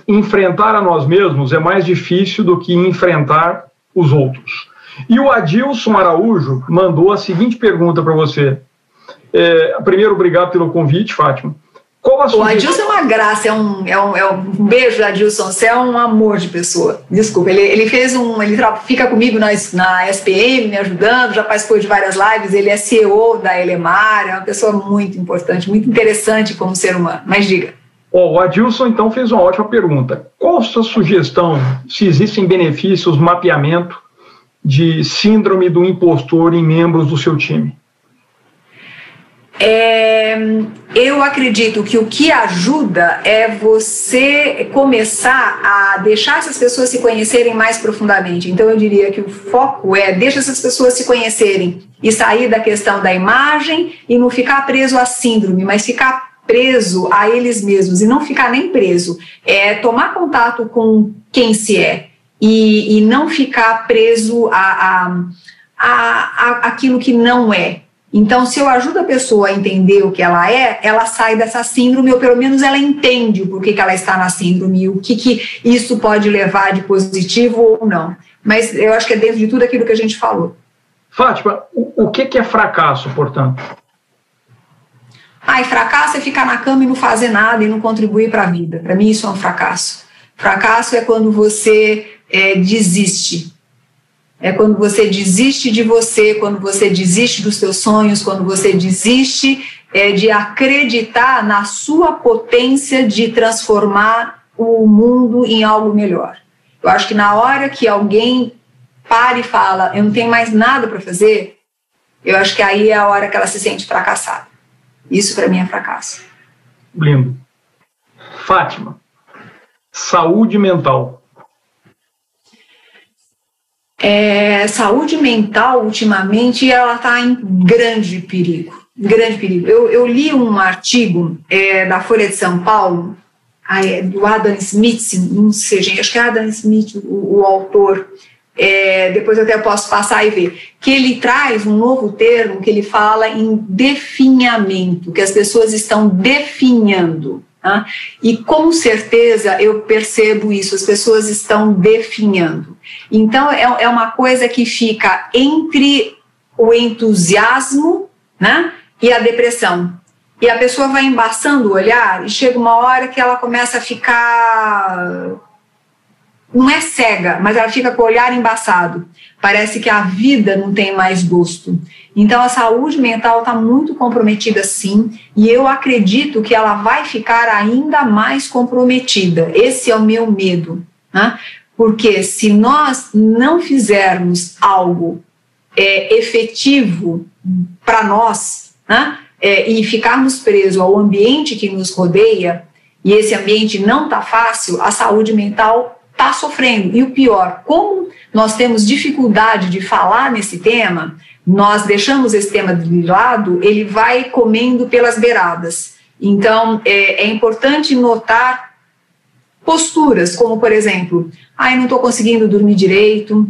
Enfrentar a nós mesmos é mais difícil do que enfrentar os outros. E o Adilson Araújo mandou a seguinte pergunta para você. É, primeiro, obrigado pelo convite, Fátima. Qual a o Adilson é uma graça, é um, é um, é um beijo, Adilson. Você é um amor de pessoa. Desculpa, ele, ele fez um. Ele fica comigo na, na SPM, me ajudando, já participou de várias lives. Ele é CEO da Elemar, é uma pessoa muito importante, muito interessante como ser humano. Mas diga. Oh, o Adilson, então, fez uma ótima pergunta. Qual a sua sugestão, se existem benefícios, mapeamento de síndrome do impostor em membros do seu time? É, eu acredito que o que ajuda é você começar a deixar essas pessoas se conhecerem mais profundamente. Então, eu diria que o foco é deixa essas pessoas se conhecerem e sair da questão da imagem e não ficar preso à síndrome, mas ficar preso a eles mesmos e não ficar nem preso. É tomar contato com quem se é e, e não ficar preso a, a, a, a aquilo que não é. Então, se eu ajudo a pessoa a entender o que ela é, ela sai dessa síndrome, ou pelo menos ela entende o porquê que ela está na síndrome, o que, que isso pode levar de positivo ou não. Mas eu acho que é dentro de tudo aquilo que a gente falou. Fátima, o, o que, que é fracasso, portanto? Ai, fracasso é ficar na cama e não fazer nada e não contribuir para a vida. Para mim, isso é um fracasso. Fracasso é quando você é, desiste, é quando você desiste de você, quando você desiste dos seus sonhos, quando você desiste é, de acreditar na sua potência de transformar o mundo em algo melhor. Eu acho que na hora que alguém para e fala, eu não tenho mais nada para fazer, eu acho que aí é a hora que ela se sente fracassada. Isso para mim é fracasso. Lindo. Fátima, saúde mental. É, saúde mental, ultimamente, ela está em grande perigo. Grande perigo. Eu, eu li um artigo é, da Folha de São Paulo, é do Adam Smith, não sei, gente, acho que é Adam Smith, o, o autor, é, depois eu até posso passar e ver, que ele traz um novo termo que ele fala em definhamento, que as pessoas estão definhando. Tá? E com certeza eu percebo isso, as pessoas estão definhando. Então é, é uma coisa que fica entre o entusiasmo né, e a depressão. E a pessoa vai embaçando o olhar e chega uma hora que ela começa a ficar não é cega, mas ela fica com o olhar embaçado. Parece que a vida não tem mais gosto. Então a saúde mental está muito comprometida sim, e eu acredito que ela vai ficar ainda mais comprometida. Esse é o meu medo. Né? Porque se nós não fizermos algo é, efetivo para nós, né? É, e ficarmos presos ao ambiente que nos rodeia, e esse ambiente não está fácil, a saúde mental está sofrendo. E o pior, como nós temos dificuldade de falar nesse tema, nós deixamos esse tema de lado, ele vai comendo pelas beiradas. Então, é, é importante notar posturas, como por exemplo, ai, não estou conseguindo dormir direito,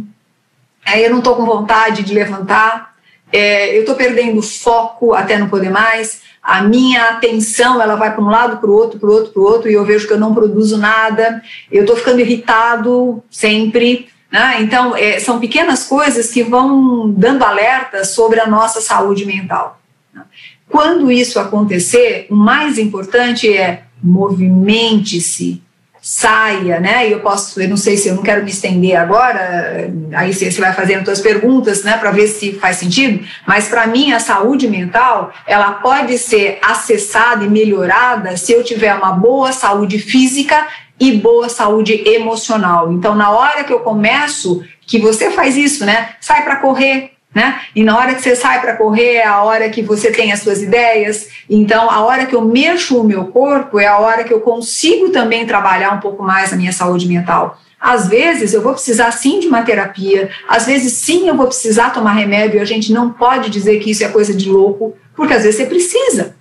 aí eu não estou com vontade de levantar, é, eu estou perdendo foco até não poder mais, a minha atenção ela vai para um lado, para o outro, para o outro, para o outro, e eu vejo que eu não produzo nada, eu estou ficando irritado sempre. Né? Então, é, são pequenas coisas que vão dando alerta sobre a nossa saúde mental. Né? Quando isso acontecer, o mais importante é movimente-se, saia, né? E eu posso, eu não sei se eu não quero me estender agora, aí você vai fazendo suas perguntas, né, para ver se faz sentido, mas para mim a saúde mental, ela pode ser acessada e melhorada se eu tiver uma boa saúde física e boa saúde emocional. Então, na hora que eu começo, que você faz isso, né? Sai para correr, né? E na hora que você sai para correr é a hora que você tem as suas ideias. Então, a hora que eu mexo o meu corpo é a hora que eu consigo também trabalhar um pouco mais a minha saúde mental. Às vezes eu vou precisar sim de uma terapia, às vezes sim eu vou precisar tomar remédio, a gente não pode dizer que isso é coisa de louco, porque às vezes você precisa.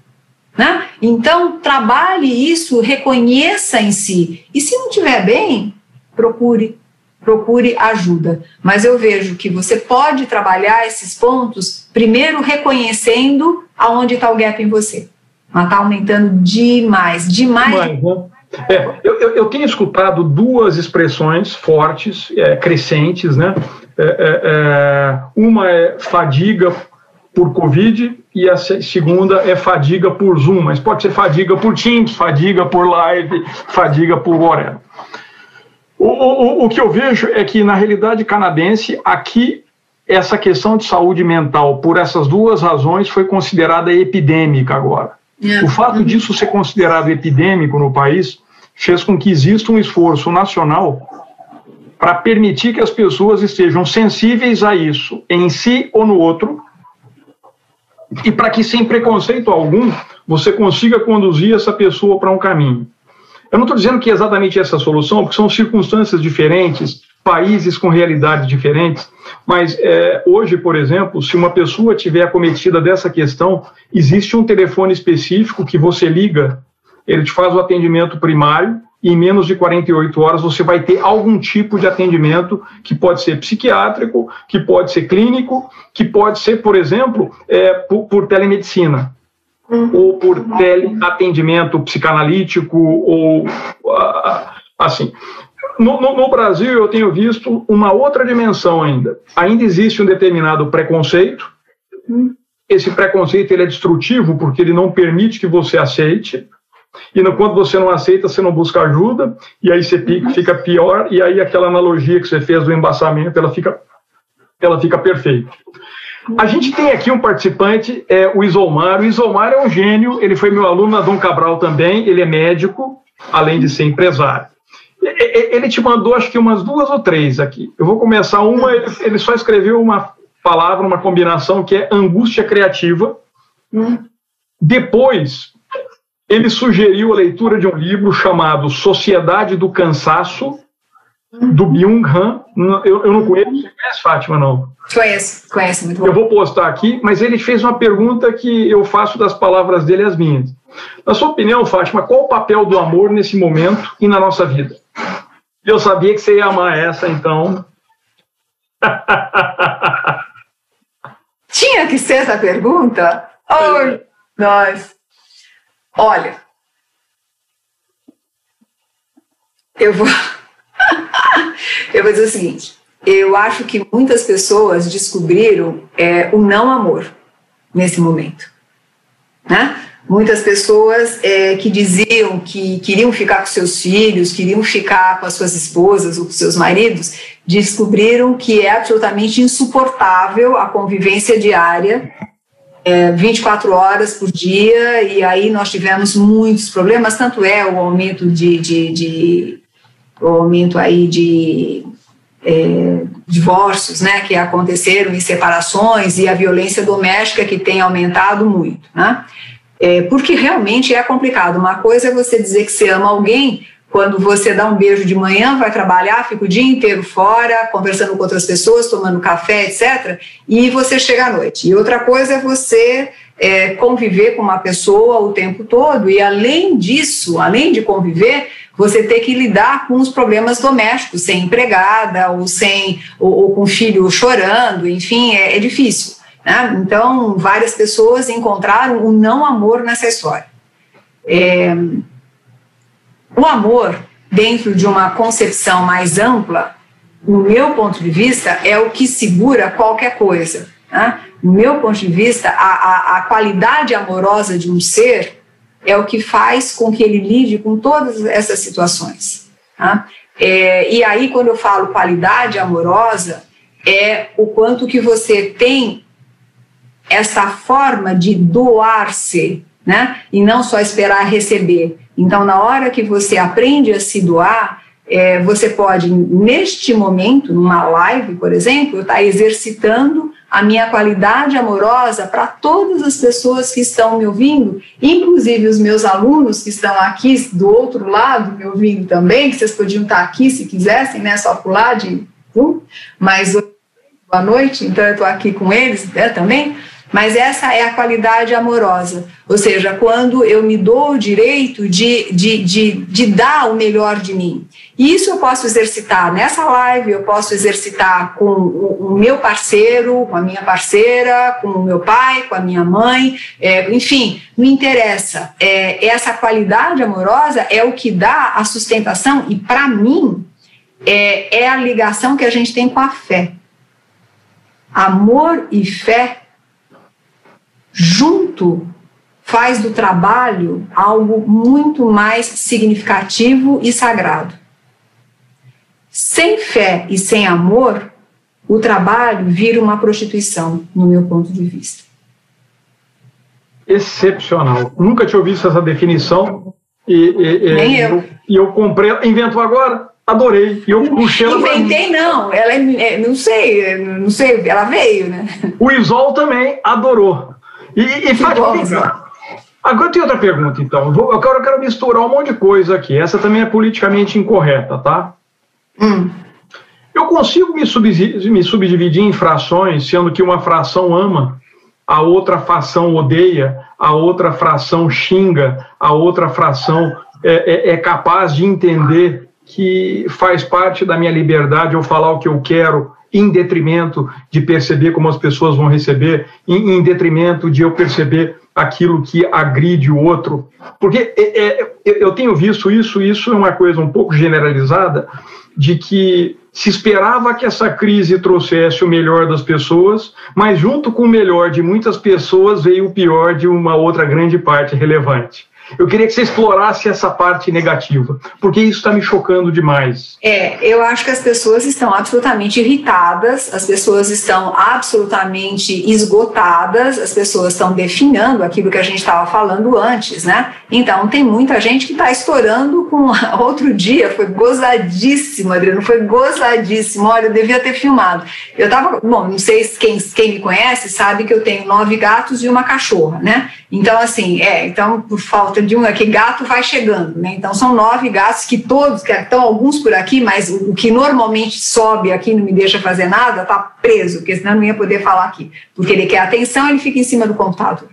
Né? Então, trabalhe isso, reconheça em si. E se não estiver bem, procure procure ajuda. Mas eu vejo que você pode trabalhar esses pontos, primeiro reconhecendo aonde está o gap em você. Mas está aumentando demais, demais. né? é, eu, eu, tenho escutado duas expressões fortes, é, crescentes, né? É, é, é uma é fadiga por Covid e a segunda é fadiga por Zoom, mas pode ser fadiga por Teams, fadiga por live, fadiga por whatever. O, o, o que eu vejo é que, na realidade canadense, aqui essa questão de saúde mental, por essas duas razões, foi considerada epidêmica agora. É. O fato disso ser considerado epidêmico no país fez com que exista um esforço nacional para permitir que as pessoas estejam sensíveis a isso, em si ou no outro, e para que, sem preconceito algum, você consiga conduzir essa pessoa para um caminho. Eu não estou dizendo que é exatamente essa solução, porque são circunstâncias diferentes, países com realidades diferentes, mas é, hoje, por exemplo, se uma pessoa tiver acometida dessa questão, existe um telefone específico que você liga, ele te faz o atendimento primário, e em menos de 48 horas você vai ter algum tipo de atendimento que pode ser psiquiátrico, que pode ser clínico, que pode ser, por exemplo, é, por, por telemedicina ou por teleatendimento psicanalítico, ou assim. No, no, no, Brasil, eu tenho visto uma outra dimensão ainda. Ainda existe um determinado preconceito. Esse preconceito ele é destrutivo porque ele não permite que você aceite. E no, quando você não aceita, você não busca ajuda, e aí você fica pior, e aí aquela analogia que você fez do embaçamento, ela fica, ela fica perfeita. A gente tem aqui um participante, é o Isomar. O Isomar é um gênio, ele foi meu aluno na Dom Cabral também, ele é médico, além de ser empresário. Ele te mandou, acho que umas duas ou três aqui. Eu vou começar uma, ele só escreveu uma palavra, uma combinação que é angústia criativa. Depois, ele sugeriu a leitura de um livro chamado Sociedade do Cansaço, do Byung-Han. Eu, eu não conheço, você conhece, Fátima, não? Conheço, conheço, muito bom. Eu vou postar aqui, mas ele fez uma pergunta que eu faço das palavras dele as minhas. Na sua opinião, Fátima, qual o papel do amor nesse momento e na nossa vida? Eu sabia que você ia amar essa, então. Tinha que ser essa pergunta? Oh, nós. Olha, eu vou. Eu vou dizer o seguinte: eu acho que muitas pessoas descobriram é, o não amor nesse momento. Né? Muitas pessoas é, que diziam que queriam ficar com seus filhos, queriam ficar com as suas esposas ou com seus maridos, descobriram que é absolutamente insuportável a convivência diária, é, 24 horas por dia, e aí nós tivemos muitos problemas, tanto é o aumento de, de, de o aumento aí de é, divórcios, né, que aconteceram e separações e a violência doméstica que tem aumentado muito, né? É, porque realmente é complicado. Uma coisa é você dizer que você ama alguém quando você dá um beijo de manhã, vai trabalhar, fica o dia inteiro fora, conversando com outras pessoas, tomando café, etc., e você chega à noite. E outra coisa é você é, conviver com uma pessoa o tempo todo, e além disso, além de conviver, você ter que lidar com os problemas domésticos, sem empregada, ou sem ou, ou com filho chorando, enfim, é, é difícil. Né? Então, várias pessoas encontraram o não amor nessa história. É, o amor, dentro de uma concepção mais ampla, no meu ponto de vista, é o que segura qualquer coisa. Né? No meu ponto de vista, a, a, a qualidade amorosa de um ser é o que faz com que ele lide com todas essas situações. Tá? É, e aí, quando eu falo qualidade amorosa, é o quanto que você tem essa forma de doar-se, né? E não só esperar receber. Então, na hora que você aprende a se doar, é, você pode, neste momento, numa live, por exemplo, estar tá exercitando a minha qualidade amorosa para todas as pessoas que estão me ouvindo, inclusive os meus alunos que estão aqui do outro lado me ouvindo também, que vocês podiam estar aqui se quisessem, né? Só pular de mas boa noite, então eu estou aqui com eles né, também. Mas essa é a qualidade amorosa, ou seja, quando eu me dou o direito de, de, de, de dar o melhor de mim. E isso eu posso exercitar nessa live, eu posso exercitar com o, meu parceiro, com a minha parceira, com o meu pai, com a minha mãe, é, enfim, não interessa. É, essa qualidade amorosa é o que dá a sustentação, e para mim, é, é a ligação que a gente tem com a fé. Amor e fé junto faz do trabalho algo muito mais significativo e sagrado. Sem fé e sem amor, o trabalho vira uma prostituição, no meu ponto de vista. Excepcional. Nunca tinha ouvido essa definição. E, e, Nem eu. eu. E eu comprei, inventou agora, adorei. E eu puxei ela Inventei, não. Ela é, é, não sei, não sei, ela veio, né? O Isol também adorou. E, e Fátima, agora tem outra pergunta, então. Eu quero, eu quero misturar um monte de coisa aqui. Essa também é politicamente incorreta, tá? Hum. Eu consigo me, subdividir, me subdividir em frações, sendo que uma fração ama, a outra fração odeia, a outra fração xinga, a outra fração é, é, é capaz de entender que faz parte da minha liberdade eu falar o que eu quero em detrimento de perceber como as pessoas vão receber, em, em detrimento de eu perceber aquilo que agride o outro. Porque é, é, eu tenho visto isso, isso é uma coisa um pouco generalizada, de que se esperava que essa crise trouxesse o melhor das pessoas, mas junto com o melhor de muitas pessoas veio o pior de uma outra grande parte relevante. Eu queria que você explorasse essa parte negativa, porque isso está me chocando demais. É, eu acho que as pessoas estão absolutamente irritadas, as pessoas estão absolutamente esgotadas, as pessoas estão definhando aquilo que a gente estava falando antes, né? Então, tem muita gente que está estourando com. Outro dia foi gozadíssimo, Adriano, foi gozadíssimo. Olha, eu devia ter filmado. Eu estava. Bom, não sei quem, quem me conhece sabe que eu tenho nove gatos e uma cachorra, né? Então, assim, é, então, por falta de um, é que gato vai chegando, né? Então, são nove gatos que todos, que estão alguns por aqui, mas o, que normalmente sobe aqui não me deixa fazer nada, tá preso, porque senão eu não ia poder falar aqui. Porque ele quer atenção, ele fica em cima do computador.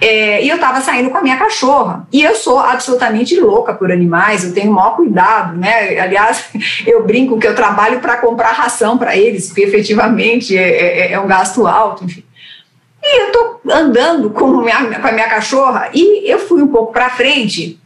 É, e eu estava saindo com a minha cachorra. E eu sou absolutamente louca por animais, eu tenho o maior cuidado, né? Aliás, eu brinco que eu trabalho para comprar ração para eles, porque efetivamente é, é, é um gasto alto, enfim. E eu tô andando com, minha, com a minha cachorra e eu fui um pouco para frente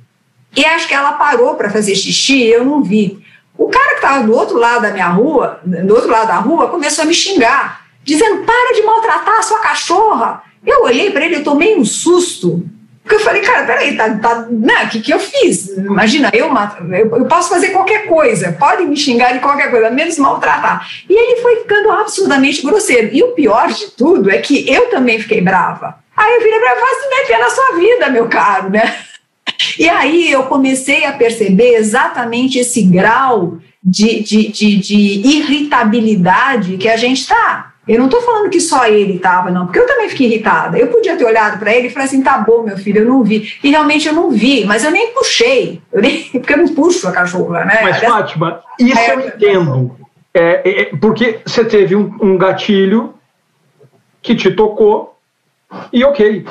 e acho que ela parou para fazer xixi eu não vi. O cara que estava do outro lado da minha rua, do outro lado da rua, começou a me xingar, dizendo: para de maltratar a sua cachorra. Eu olhei para ele, eu tomei um susto. Porque eu falei, cara, peraí, tá, tá, né, o que, que eu fiz? Imagina, eu, eu, eu posso fazer qualquer coisa, pode me xingar de qualquer coisa, menos maltratar. E ele foi ficando absurdamente grosseiro. E o pior de tudo é que eu também fiquei brava. Aí eu virei para ele e meter na sua vida, meu caro, né? E aí eu comecei a perceber exatamente esse grau de, de, de, de irritabilidade que a gente está. Eu não estou falando que só ele estava, não, porque eu também fiquei irritada. Eu podia ter olhado para ele e falar assim: tá bom, meu filho, eu não vi. E realmente eu não vi, mas eu nem puxei, eu nem, porque eu não puxo a cachorra, né? Mas, Fátima, isso é, eu entendo. É, é, é, porque você teve um, um gatilho que te tocou, e ok.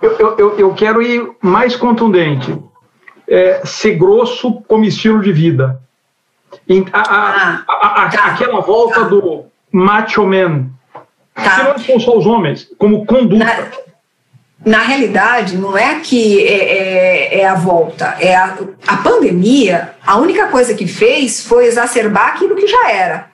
Eu, eu, eu quero ir mais contundente. É, ser grosso como estilo de vida. A, a, a, tá. Aquela volta do macho man. Tá. Que não são só os homens, como conduta. Na, na realidade, não é que é, é, é a volta, é a, a pandemia, a única coisa que fez foi exacerbar aquilo que já era.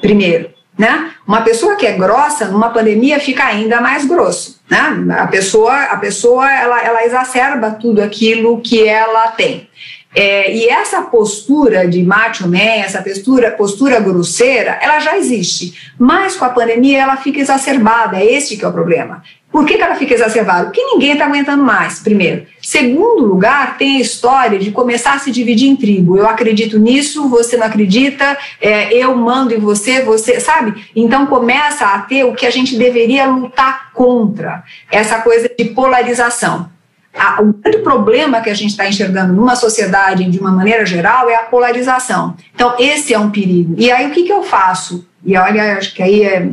Primeiro. Né? Uma pessoa que é grossa, numa pandemia, fica ainda mais grosso. Né? A pessoa, a pessoa ela, ela exacerba tudo aquilo que ela tem. É, e essa postura de macho man, essa postura, postura grosseira, ela já existe. Mas com a pandemia ela fica exacerbada, é esse que é o problema. Por que, que ela fica exacerbada? Porque ninguém está aguentando mais, primeiro. Segundo lugar, tem a história de começar a se dividir em tribo. Eu acredito nisso, você não acredita, é, eu mando em você, você, sabe? Então começa a ter o que a gente deveria lutar contra, essa coisa de polarização a, o grande problema que a gente está enxergando numa sociedade, de uma maneira geral, é a polarização. Então, esse é um perigo. E aí, o que, que eu faço? E olha, acho que aí é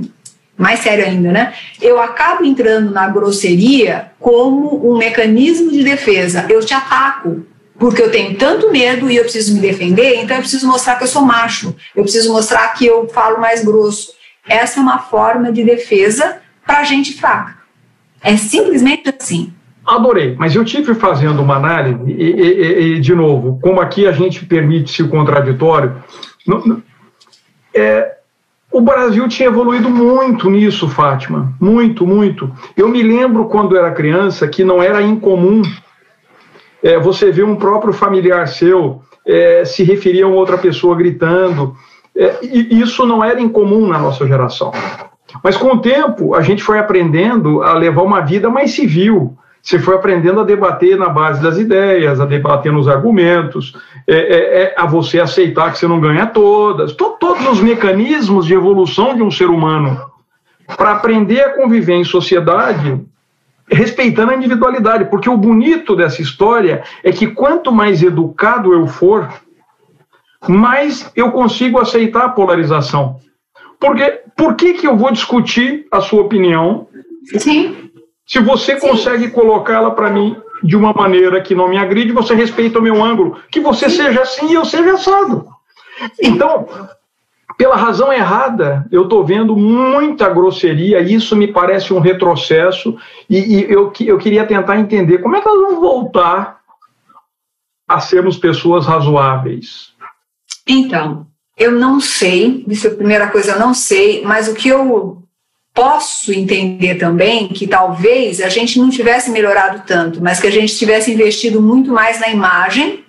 mais sério ainda, né? Eu acabo entrando na grosseria como um mecanismo de defesa. Eu te ataco, porque eu tenho tanto medo e eu preciso me defender, então eu preciso mostrar que eu sou macho, eu preciso mostrar que eu falo mais grosso. Essa é uma forma de defesa para gente fraca. É simplesmente assim. Adorei, mas eu tive fazendo uma análise, e, e, e de novo, como aqui a gente permite-se o contraditório, é, o Brasil tinha evoluído muito nisso, Fátima, muito, muito. Eu me lembro quando era criança que não era incomum é, você ver um próprio familiar seu é, se referir a outra pessoa gritando. É, e isso não era incomum na nossa geração. Mas com o tempo, a gente foi aprendendo a levar uma vida mais civil, você foi aprendendo a debater na base das ideias, a debater nos argumentos, é, é, é a você aceitar que você não ganha todas, to, todos os mecanismos de evolução de um ser humano para aprender a conviver em sociedade respeitando a individualidade, porque o bonito dessa história é que quanto mais educado eu for, mais eu consigo aceitar a polarização. Porque por que, que eu vou discutir a sua opinião? Sim se você Sim. consegue colocá-la para mim de uma maneira que não me agride, você respeita o meu ângulo. Que você Sim. seja assim e eu seja assado. Então, pela razão errada, eu estou vendo muita grosseria, isso me parece um retrocesso, e, e eu, eu queria tentar entender como é que nós vamos voltar a sermos pessoas razoáveis. Então, eu não sei, isso é a primeira coisa, eu não sei, mas o que eu posso entender também que talvez a gente não tivesse melhorado tanto, mas que a gente tivesse investido muito mais na imagem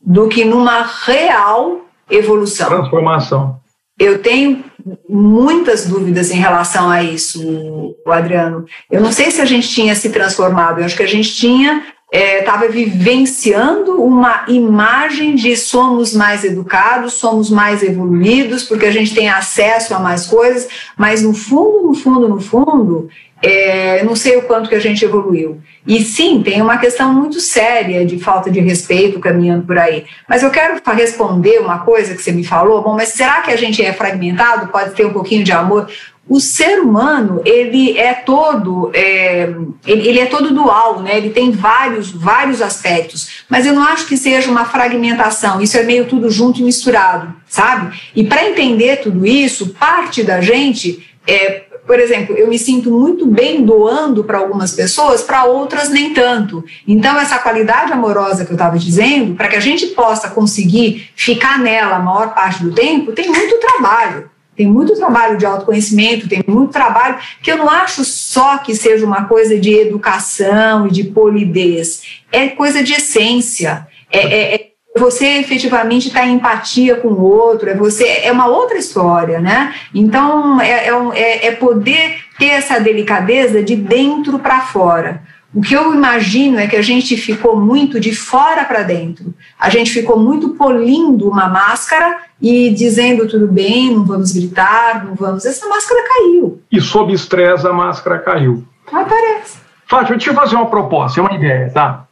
do que numa real evolução. Transformação. Eu tenho muitas dúvidas em relação a isso, Adriano. Eu não sei se a gente tinha se transformado, eu acho que a gente tinha estava é, vivenciando uma imagem de somos mais educados, somos mais evoluídos, porque a gente tem acesso a mais coisas, mas no fundo, no fundo, no fundo, é, não sei o quanto que a gente evoluiu. E sim, tem uma questão muito séria de falta de respeito caminhando por aí. Mas eu quero responder uma coisa que você me falou. Bom, mas será que a gente é fragmentado? Pode ter um pouquinho de amor? O ser humano ele é todo é, ele, ele, é todo dual, né? Ele tem vários vários aspectos, mas eu não acho que seja uma fragmentação. Isso é meio tudo junto e misturado, sabe? E para entender tudo isso, parte da gente é, por exemplo, eu me sinto muito bem doando para algumas pessoas, para outras nem tanto. Então, essa qualidade amorosa que eu estava dizendo, para que a gente possa conseguir ficar nela a maior parte do tempo, tem muito trabalho Tem muito trabalho de autoconhecimento, tem muito trabalho que eu não acho só que seja uma coisa de educação e de polidez, é coisa de essência. É, é, é você efetivamente está em empatia com o outro, é você é uma outra história, né? Então é, é, é, é poder ter essa delicadeza de dentro para fora. O que eu imagino é que a gente ficou muito de fora para dentro. A gente ficou muito polindo uma máscara e dizendo tudo bem, não vamos gritar, não vamos. Essa máscara caiu. E sob estresse a máscara caiu. Aparece. Fátima, deixa eu fazer uma proposta, uma ideia, tá?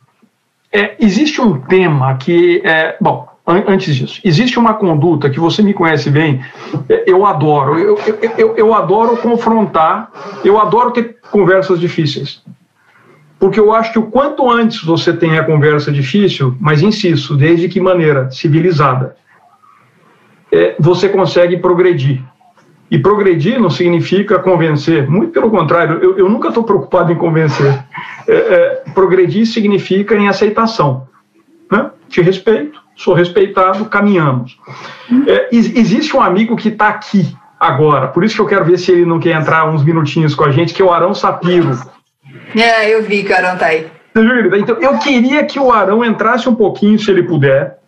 É, existe um tema que. É, bom, antes disso, existe uma conduta que você me conhece bem, é, eu adoro. Eu, eu, eu, eu adoro confrontar, eu adoro ter conversas difíceis porque eu acho que o quanto antes você tem a conversa difícil, mas insisto, desde que maneira civilizada, é, você consegue progredir. E progredir não significa convencer, muito pelo contrário, eu, eu nunca estou preocupado em convencer. É, é, progredir significa em aceitação. Né? Te respeito, sou respeitado, caminhamos. É, existe um amigo que está aqui agora, por isso que eu quero ver se ele não quer entrar uns minutinhos com a gente, que é o Arão Sapiro é, eu vi que o Arão tá aí. Então, eu queria que o Arão entrasse um pouquinho, se ele puder.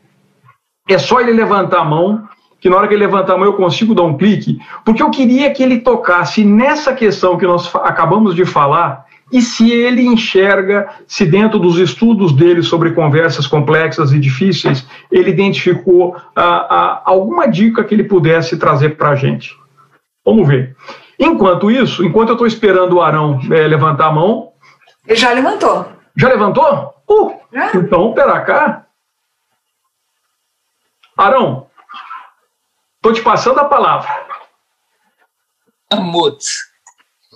É só ele levantar a mão, que na hora que ele levantar a mão eu consigo dar um clique, porque eu queria que ele tocasse nessa questão que nós acabamos de falar e se ele enxerga, se dentro dos estudos dele sobre conversas complexas e difíceis, ele identificou ah, ah, alguma dica que ele pudesse trazer para a gente. Vamos ver. Enquanto isso, enquanto eu estou esperando o Arão é, levantar a mão. Ele já levantou. Já levantou? Uh, já? Então, pera cá. Arão, estou te passando a palavra. Amut,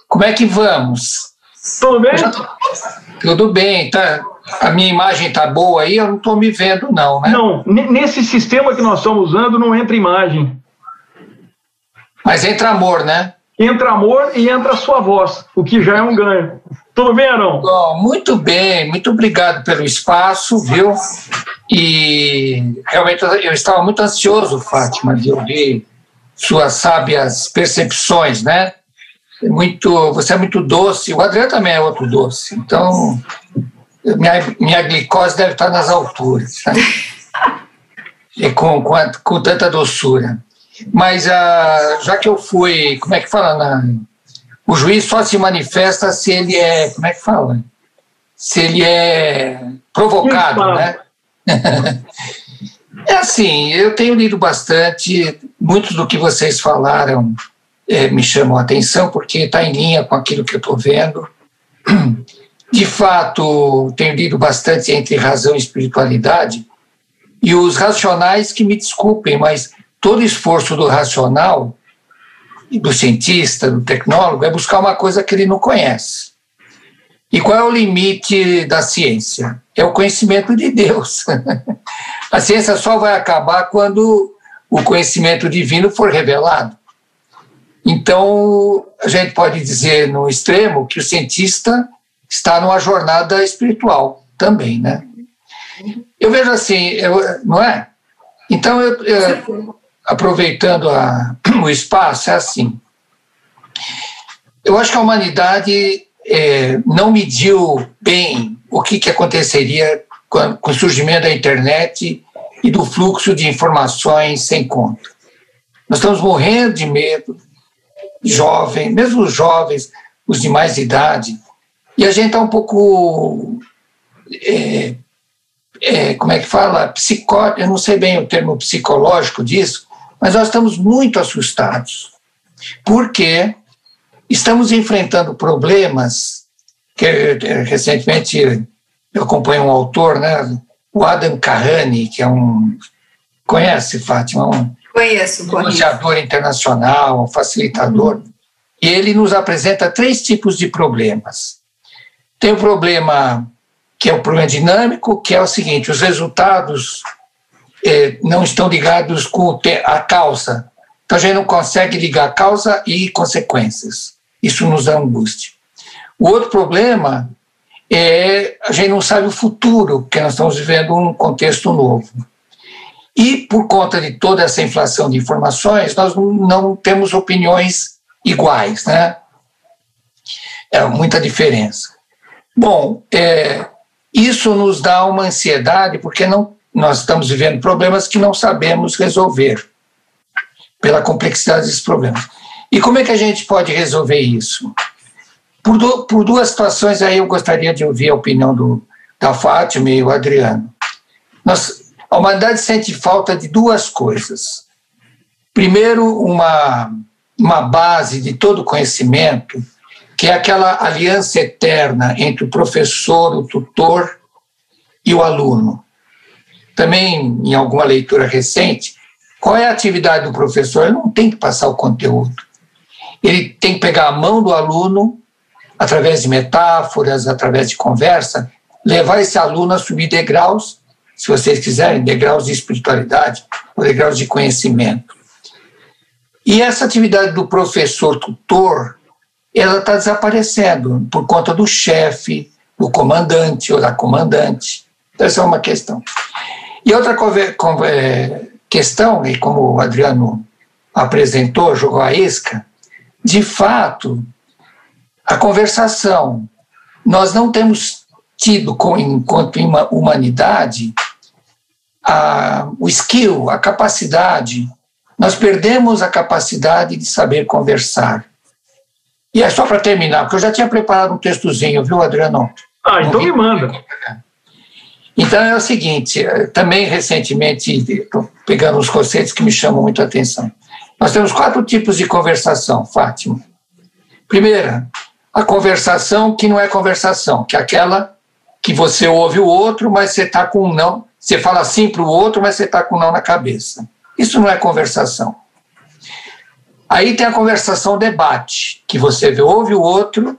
como é que vamos? Tudo bem? Tô... Tudo bem, tá? A minha imagem tá boa aí, eu não estou me vendo, não, né? Não, nesse sistema que nós estamos usando não entra imagem. Mas entra amor, né? Entra amor e entra a sua voz, o que já é um ganho. Tudo bem, Arão? Bom, muito bem, muito obrigado pelo espaço, viu? E realmente eu estava muito ansioso, Fátima, de ouvir suas sábias percepções, né? Muito, você é muito doce, o Adriano também é outro doce, então minha, minha glicose deve estar nas alturas, né? E com, com, com tanta doçura. Mas uh, já que eu fui, como é que fala? Na, o juiz só se manifesta se ele é, como é que fala? Se ele é provocado, né? é assim, eu tenho lido bastante, muito do que vocês falaram é, me chamam a atenção, porque está em linha com aquilo que eu estou vendo. De fato, tenho lido bastante entre razão e espiritualidade, e os racionais que me desculpem, mas todo esforço do racional, do cientista, do tecnólogo, é buscar uma coisa que ele não conhece. E qual é o limite da ciência? É o conhecimento de Deus. a ciência só vai acabar quando o conhecimento divino for revelado. Então, a gente pode dizer no extremo que o cientista está numa jornada espiritual também, né? Eu vejo assim, eu, não é? Então, eu, eu, aproveitando a, o espaço, é assim. Eu acho que a humanidade é, não mediu bem o que, que aconteceria com, com o surgimento da internet e do fluxo de informações sem conta. Nós estamos morrendo de medo, jovem, mesmo os jovens, os de mais idade, e a gente está um pouco, é, é, como é que fala, psicó, eu não sei bem o termo psicológico disso, mas nós estamos muito assustados, porque estamos enfrentando problemas que eh, recentemente eu acompanho um autor, né, o Adam Kahane, que é um conhece Fátima, um conheço, negociador internacional, um facilitador, uhum. e ele nos apresenta três tipos de problemas. Tem o problema que é o problema dinâmico, que é o seguinte: os resultados é, não estão ligados com a causa. Então a gente não consegue ligar causa e consequências. Isso nos dá angústia. O outro problema é a gente não sabe o futuro, porque nós estamos vivendo um contexto novo. E por conta de toda essa inflação de informações, nós não temos opiniões iguais, né? É muita diferença. Bom, é, isso nos dá uma ansiedade porque não, nós estamos vivendo problemas que não sabemos resolver pela complexidade desses problemas. E como é que a gente pode resolver isso? Por, do, por duas situações aí eu gostaria de ouvir a opinião do, da Fátima e o Adriano. Nós, a humanidade sente falta de duas coisas. Primeiro, uma, uma base de todo conhecimento, que é aquela aliança eterna entre o professor, o tutor e o aluno. Também, em alguma leitura recente, qual é a atividade do professor? Ele não tem que passar o conteúdo. Ele tem que pegar a mão do aluno, através de metáforas, através de conversa, levar esse aluno a subir degraus, se vocês quiserem, degraus de espiritualidade ou degraus de conhecimento. E essa atividade do professor-tutor, ela está desaparecendo por conta do chefe, do comandante ou da comandante. Então, essa é uma questão. E outra questão, e como o Adriano apresentou, jogou a isca, de fato, a conversação. Nós não temos tido, enquanto humanidade, a, o skill, a capacidade. Nós perdemos a capacidade de saber conversar. E é só para terminar, porque eu já tinha preparado um textozinho, viu, Adriano? Ah, então me manda. Então é o seguinte, também recentemente, pegando uns conceitos que me chamam muito a atenção. Nós temos quatro tipos de conversação, Fátima. Primeira, a conversação que não é conversação, que é aquela que você ouve o outro, mas você está com um não. Você fala sim para o outro, mas você está com um não na cabeça. Isso não é conversação. Aí tem a conversação debate, que você ouve o outro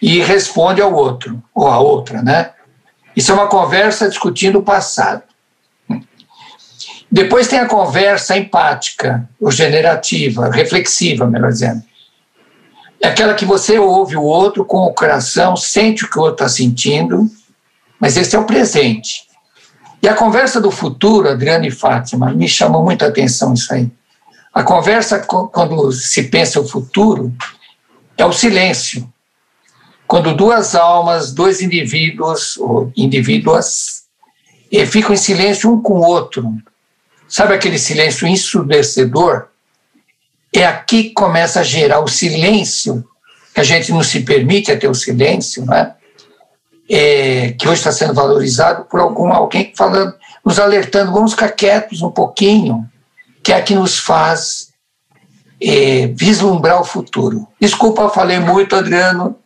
e responde ao outro, ou a outra, né? Isso é uma conversa discutindo o passado. Depois tem a conversa empática, ou generativa, reflexiva, melhor dizendo. É aquela que você ouve o outro com o coração, sente o que o outro está sentindo, mas esse é o presente. E a conversa do futuro, Adriana e Fátima, me chamou muita atenção isso aí. A conversa, quando se pensa o futuro, é o silêncio. Quando duas almas, dois indivíduos, ou indivíduas, ficam em silêncio um com o outro, Sabe aquele silêncio ensurdecedor? É aqui que começa a gerar o silêncio, que a gente não se permite a ter o silêncio, né? É, que hoje está sendo valorizado por algum, alguém falando, nos alertando, vamos ficar quietos um pouquinho, que é que nos faz é, vislumbrar o futuro. Desculpa, falei muito, Adriano,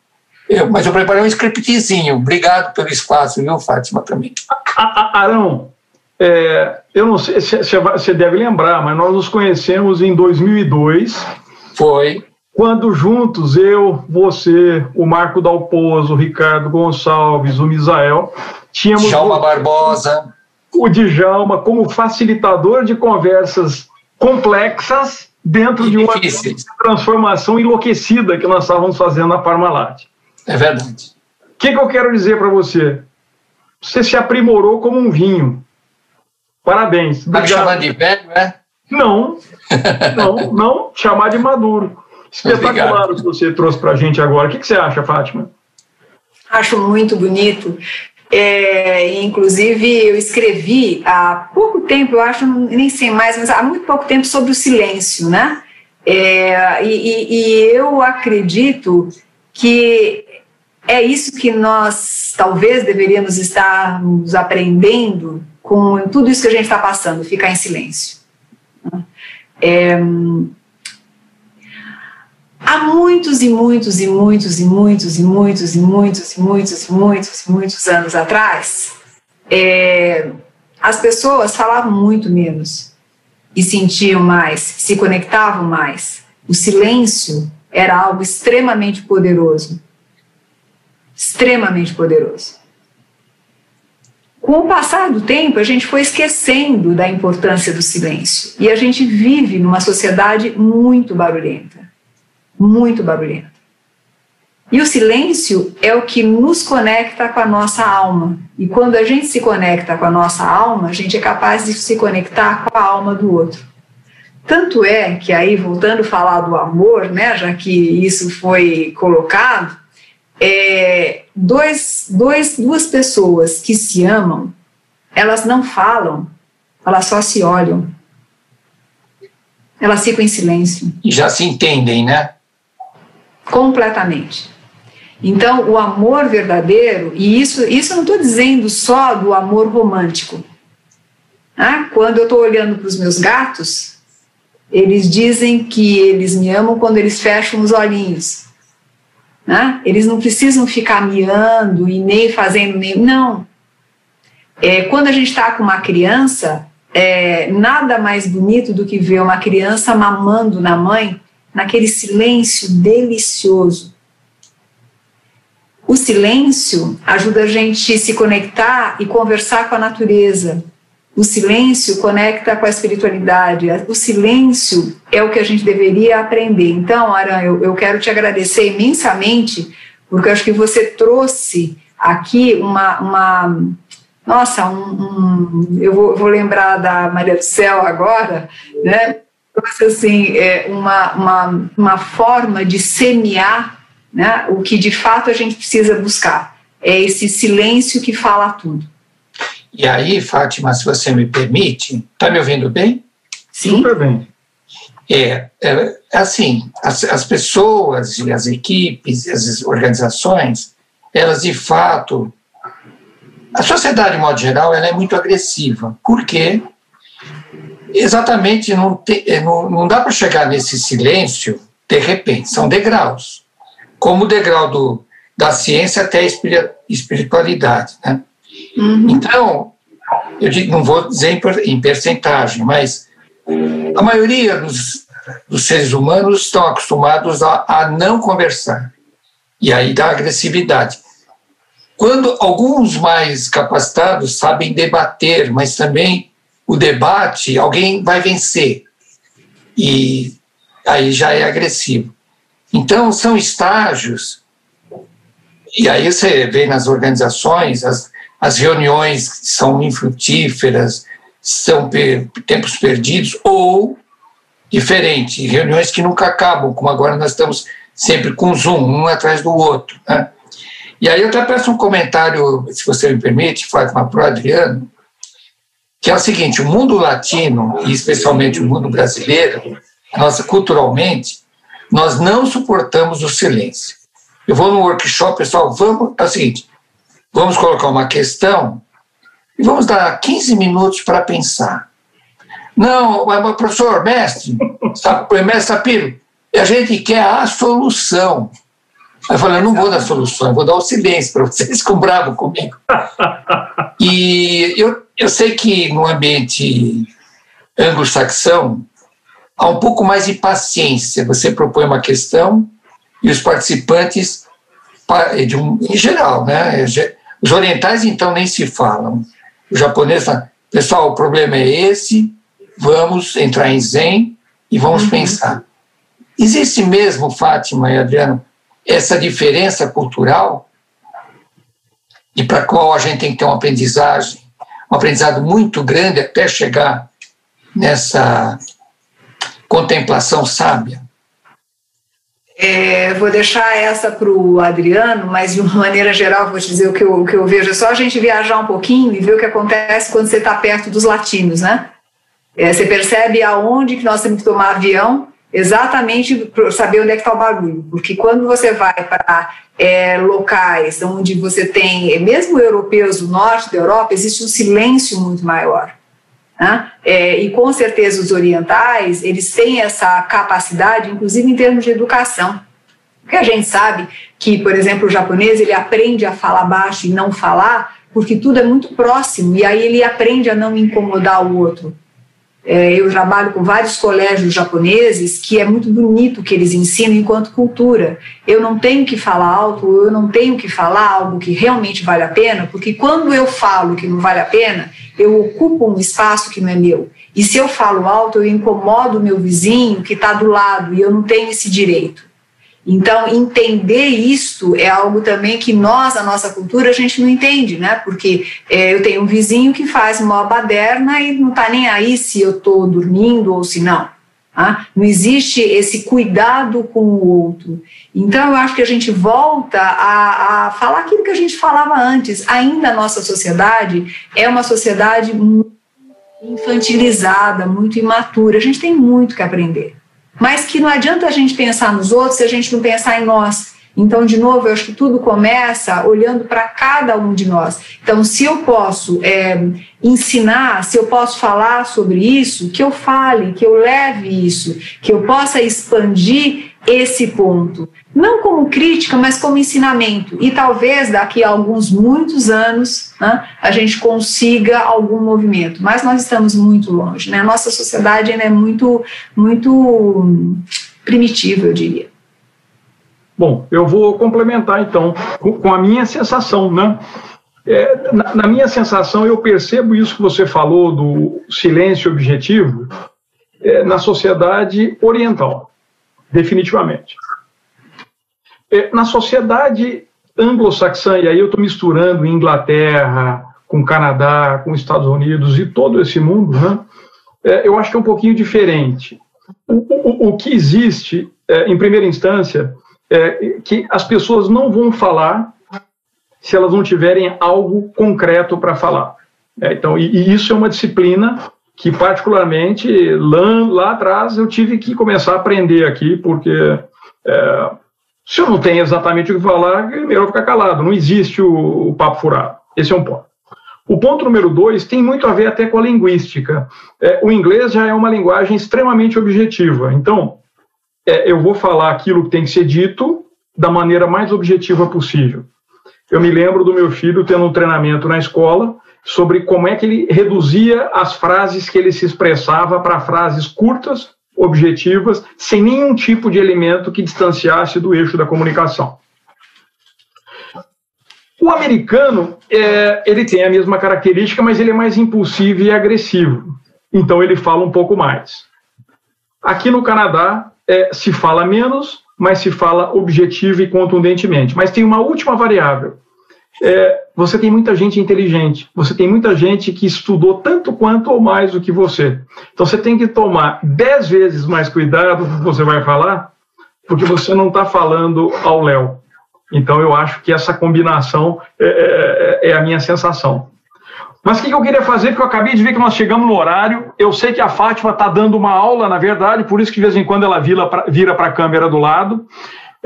eu, mas eu preparei um scriptzinho. Obrigado pelo espaço, viu, Fátima, também. Arão, é, eu não sei se você deve lembrar, mas nós nos conhecemos em 2002. Foi. Quando juntos, eu, você, o Marco Dalpozo, o Ricardo Gonçalves, o Misael, tínhamos. Djalma Barbosa. O Djalma como facilitador de conversas complexas dentro e de uma difíceis. transformação enlouquecida que nós estávamos fazendo na Parmalat. É verdade. O que, que eu quero dizer para você? Você se aprimorou como um vinho. Parabéns. Está me chamando de velho, é? Não, não, não, chamar de maduro. Espetacular o que você trouxe para a gente agora. O que, que, você acha, Fátima? Acho muito bonito. É, inclusive, eu escrevi há pouco tempo, eu acho, nem sei mais, mas há muito pouco tempo, sobre o silêncio, né? É, e, e eu acredito que é isso que nós talvez deveríamos estar nos aprendendo com tudo isso que a gente está passando, ficar em silêncio. É, há muitos e muitos e muitos e muitos e muitos e muitos e muitos e muitos e muitos anos atrás, é, as pessoas falavam muito menos e sentiam mais, se conectavam mais. O silêncio era algo extremamente poderoso, extremamente poderoso. Com o passar do tempo, a gente foi esquecendo da importância do silêncio. E a gente vive numa sociedade muito barulhenta. Muito barulhenta. E o silêncio é o que nos conecta com a nossa alma. E quando a gente se conecta com a nossa alma, a gente é capaz de se conectar com a alma do outro. Tanto é que aí, voltando a falar do amor, né, já que isso foi colocado, é, dois, dois, duas pessoas que se amam, elas não falam, elas só se olham. Elas ficam em silêncio. E já se entendem, né? Completamente. Então, o amor verdadeiro, e isso, isso eu não estou dizendo só do amor romântico. Ah, quando eu estou olhando para os meus gatos, eles dizem que eles me amam quando eles fecham os olhinhos. Né? Eles não precisam ficar miando e nem fazendo nem. Não. É, quando a gente está com uma criança, é, nada mais bonito do que ver uma criança mamando na mãe, naquele silêncio delicioso. O silêncio ajuda a gente se conectar e conversar com a natureza. O silêncio conecta com a espiritualidade. O silêncio é o que a gente deveria aprender. Então, Aran, eu, eu quero te agradecer imensamente, porque acho que você trouxe aqui uma. uma nossa, um, um eu, vou, vou, lembrar da Maria do Céu agora, né? Trouxe assim, é, uma, uma, uma forma de semear né? O que de fato a gente precisa buscar é esse silêncio que fala tudo. E aí, Fátima, se você me permite, está me ouvindo bem? Sim. Super bem. É, é assim, as, as pessoas e as equipes, as organizações, elas de fato, a sociedade, de modo geral, ela é muito agressiva. Por quê? Exatamente, não, te, não, não dá para chegar nesse silêncio de repente, são degraus como o degrau do, da ciência até a espiritualidade. Né? Uhum. Então, eu digo, não vou dizer em percentagem, mas a maioria dos, dos seres humanos estão acostumados a, a não conversar. E aí dá agressividade. Quando alguns mais capacitados sabem debater, mas também o debate, alguém vai vencer. E aí já é agressivo. Então, são estágios, e aí você vê nas organizações, as, as reuniões são infrutíferas, são per, tempos perdidos, ou, diferente, reuniões que nunca acabam, como agora nós estamos sempre com Zoom, um atrás do outro. Né? E aí eu até peço um comentário, se você me permite, Fátima, para o Adriano, que é o seguinte, o mundo latino, e especialmente o mundo brasileiro, nossa, culturalmente, nós não suportamos o silêncio. Eu vou no workshop, pessoal, vamos, é o seguinte, vamos colocar uma questão e vamos dar 15 minutos para pensar. Não, professor, mestre, mestre Sapiro, a gente quer a solução. Aí eu falei, eu não vou dar solução, eu vou dar o silêncio para vocês ficam bravos comigo. E eu, eu sei que no ambiente anglo-saxão, há um pouco mais de paciência. Você propõe uma questão e os participantes, de um, em geral, né? Os orientais, então, nem se falam. O japonês fala, pessoal, o problema é esse, vamos entrar em zen e vamos uhum. pensar. Existe mesmo, Fátima e Adriano, essa diferença cultural e para qual a gente tem que ter uma aprendizagem, um aprendizado muito grande até chegar nessa contemplação sábia? É, vou deixar essa para o Adriano, mas de uma maneira geral, vou te dizer o que, eu, o que eu vejo. É só a gente viajar um pouquinho e ver o que acontece quando você está perto dos latinos, né? É, você percebe aonde que nós temos que tomar avião, exatamente para saber onde é que está o barulho. Porque quando você vai para é, locais onde você tem, mesmo europeus do norte da Europa, existe um silêncio muito maior. Né? É, e com certeza os orientais, eles têm essa capacidade, inclusive em termos de educação. Porque a gente sabe que, por exemplo, o japonês ele aprende a falar baixo e não falar, porque tudo é muito próximo, e aí ele aprende a não incomodar o outro. É, eu trabalho com vários colégios japoneses que é muito bonito o que eles ensinam enquanto cultura. Eu não tenho que falar alto, eu não tenho que falar algo que realmente vale a pena, porque quando eu falo que não vale a pena, eu ocupo um espaço que não é meu. E se eu falo alto, eu incomodo o meu vizinho que está do lado e eu não tenho esse direito. Então, entender isso é algo também que nós, a nossa cultura, a gente não entende, né? Porque é, eu tenho um vizinho que faz uma baderna e não está nem aí se eu estou dormindo ou se não. Ah, não existe esse cuidado com o outro. Então, eu acho que a gente volta a, a, falar aquilo que a gente falava antes. Ainda a nossa sociedade é uma sociedade muito infantilizada, muito imatura. A gente tem muito que aprender. Mas que não adianta a gente pensar nos outros se a gente não pensar em nós. Então, de novo, eu acho que tudo começa olhando para cada um de nós. Então, se eu posso é, ensinar, se eu posso falar sobre isso, que eu fale, que eu leve isso, que eu possa expandir esse ponto. Não como crítica, mas como ensinamento. E talvez daqui a alguns muitos anos né, a gente consiga algum movimento. Mas nós estamos muito longe. Né? A nossa sociedade ainda é muito, muito primitiva, eu diria. Bom, eu vou complementar então com, a minha sensação, né? É, na, na, minha sensação, eu percebo isso que você falou do silêncio objetivo é, na sociedade oriental, definitivamente. É, na sociedade anglo-saxã, e aí eu estou misturando Inglaterra com Canadá, com Estados Unidos e todo esse mundo, né? É, eu acho que é um pouquinho diferente. O, o, o que existe, é, em primeira instância, é, que as pessoas não vão falar se elas não tiverem algo concreto para falar. É, então, e, e, isso é uma disciplina que, particularmente, lá, lá, atrás eu tive que começar a aprender aqui, porque é, se eu não tenho exatamente o que falar, é melhor ficar calado. Não existe o, o papo furado. Esse é um ponto. O ponto número dois tem muito a ver até com a linguística. É, o inglês já é uma linguagem extremamente objetiva. Então, é, eu vou falar aquilo que tem que ser dito da maneira mais objetiva possível. Eu me lembro do meu filho tendo um treinamento na escola sobre como é que ele reduzia as frases que ele se expressava para frases curtas, objetivas, sem nenhum tipo de elemento que distanciasse do eixo da comunicação. O americano, é, ele tem a mesma característica, mas ele é mais impulsivo e agressivo. Então ele fala um pouco mais. Aqui no Canadá, é, se fala menos, mas se fala objetivo e contundentemente. Mas tem uma última variável. É, você tem muita gente inteligente, você tem muita gente que estudou tanto quanto ou mais do que você. Então você tem que tomar dez vezes mais cuidado com o que você vai falar, porque você não está falando ao Léo. Então eu acho que essa combinação é, é, é a minha sensação. Mas o que eu queria fazer, porque eu acabei de ver que nós chegamos no horário. Eu sei que a Fátima está dando uma aula, na verdade, por isso que de vez em quando ela vira para a câmera do lado.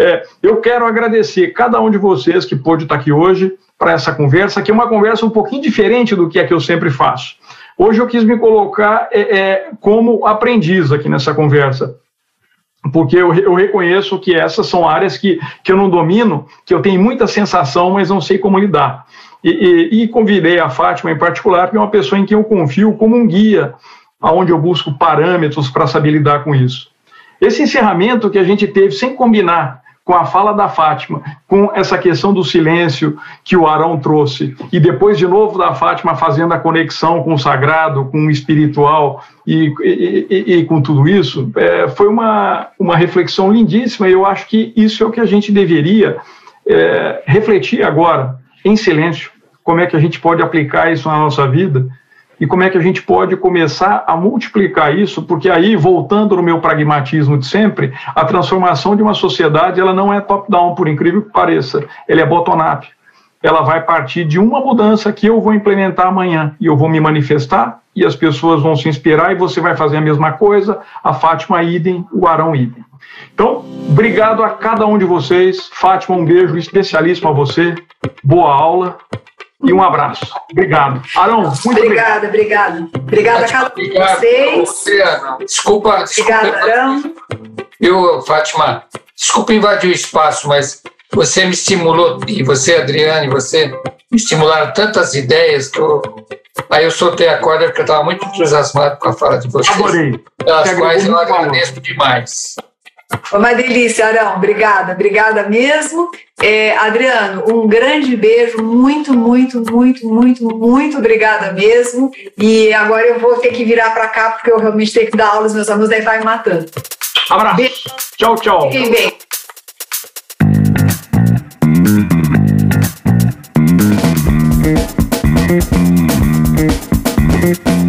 É, eu quero agradecer cada um de vocês que pôde estar aqui hoje para essa conversa, que é uma conversa um pouquinho diferente do que é que eu sempre faço. Hoje eu quis me colocar é, é, como aprendiz aqui nessa conversa porque eu, eu, reconheço que essas são áreas que, que eu não domino, que eu tenho muita sensação, mas não sei como lidar. E, e, e, convidei a Fátima em particular, que é uma pessoa em quem eu confio como um guia, aonde eu busco parâmetros para saber lidar com isso. Esse encerramento que a gente teve sem combinar com a fala da Fátima, com essa questão do silêncio que o Arão trouxe, e depois de novo da Fátima fazendo a conexão com o sagrado, com o espiritual e, e, e com tudo isso, é, foi uma, uma reflexão lindíssima e eu acho que isso é o que a gente deveria é, refletir agora em silêncio, como é que a gente pode aplicar isso na nossa vida e como é que a gente pode começar a multiplicar isso, porque aí, voltando no meu pragmatismo de sempre, a transformação de uma sociedade ela não é top-down, por incrível que pareça, ela é bottom-up. Ela vai partir de uma mudança que eu vou implementar amanhã e eu vou me manifestar e as pessoas vão se inspirar e você vai fazer a mesma coisa, a Fátima idem, o Arão idem. Então, obrigado a cada um de vocês. Fátima, um beijo especialíssimo a você. Boa aula e um abraço. Obrigado. Arão, muito obrigada. Obrigada, obrigada. a cada um de vocês. Você, Ana. Desculpa, desculpa. Obrigada, Arão. Eu, Fátima, desculpa invadir o espaço, mas você me estimulou, e você, Adriane, você me estimularam tantas ideias que eu. Aí eu soltei a corda porque eu estava muito entusiasmado com a fala de vocês. Adorei. Pelas quais eu agradeço demais. Uma delícia, Arão. Obrigada, obrigada mesmo. É, Adriano, um grande beijo, muito, muito, muito, muito, muito obrigada mesmo. E agora eu vou ter que virar para cá, porque eu realmente tenho que dar aula, os meus alunos devem estar me matando. Abraço. Beijo. Tchau, tchau. Fiquem bem. thank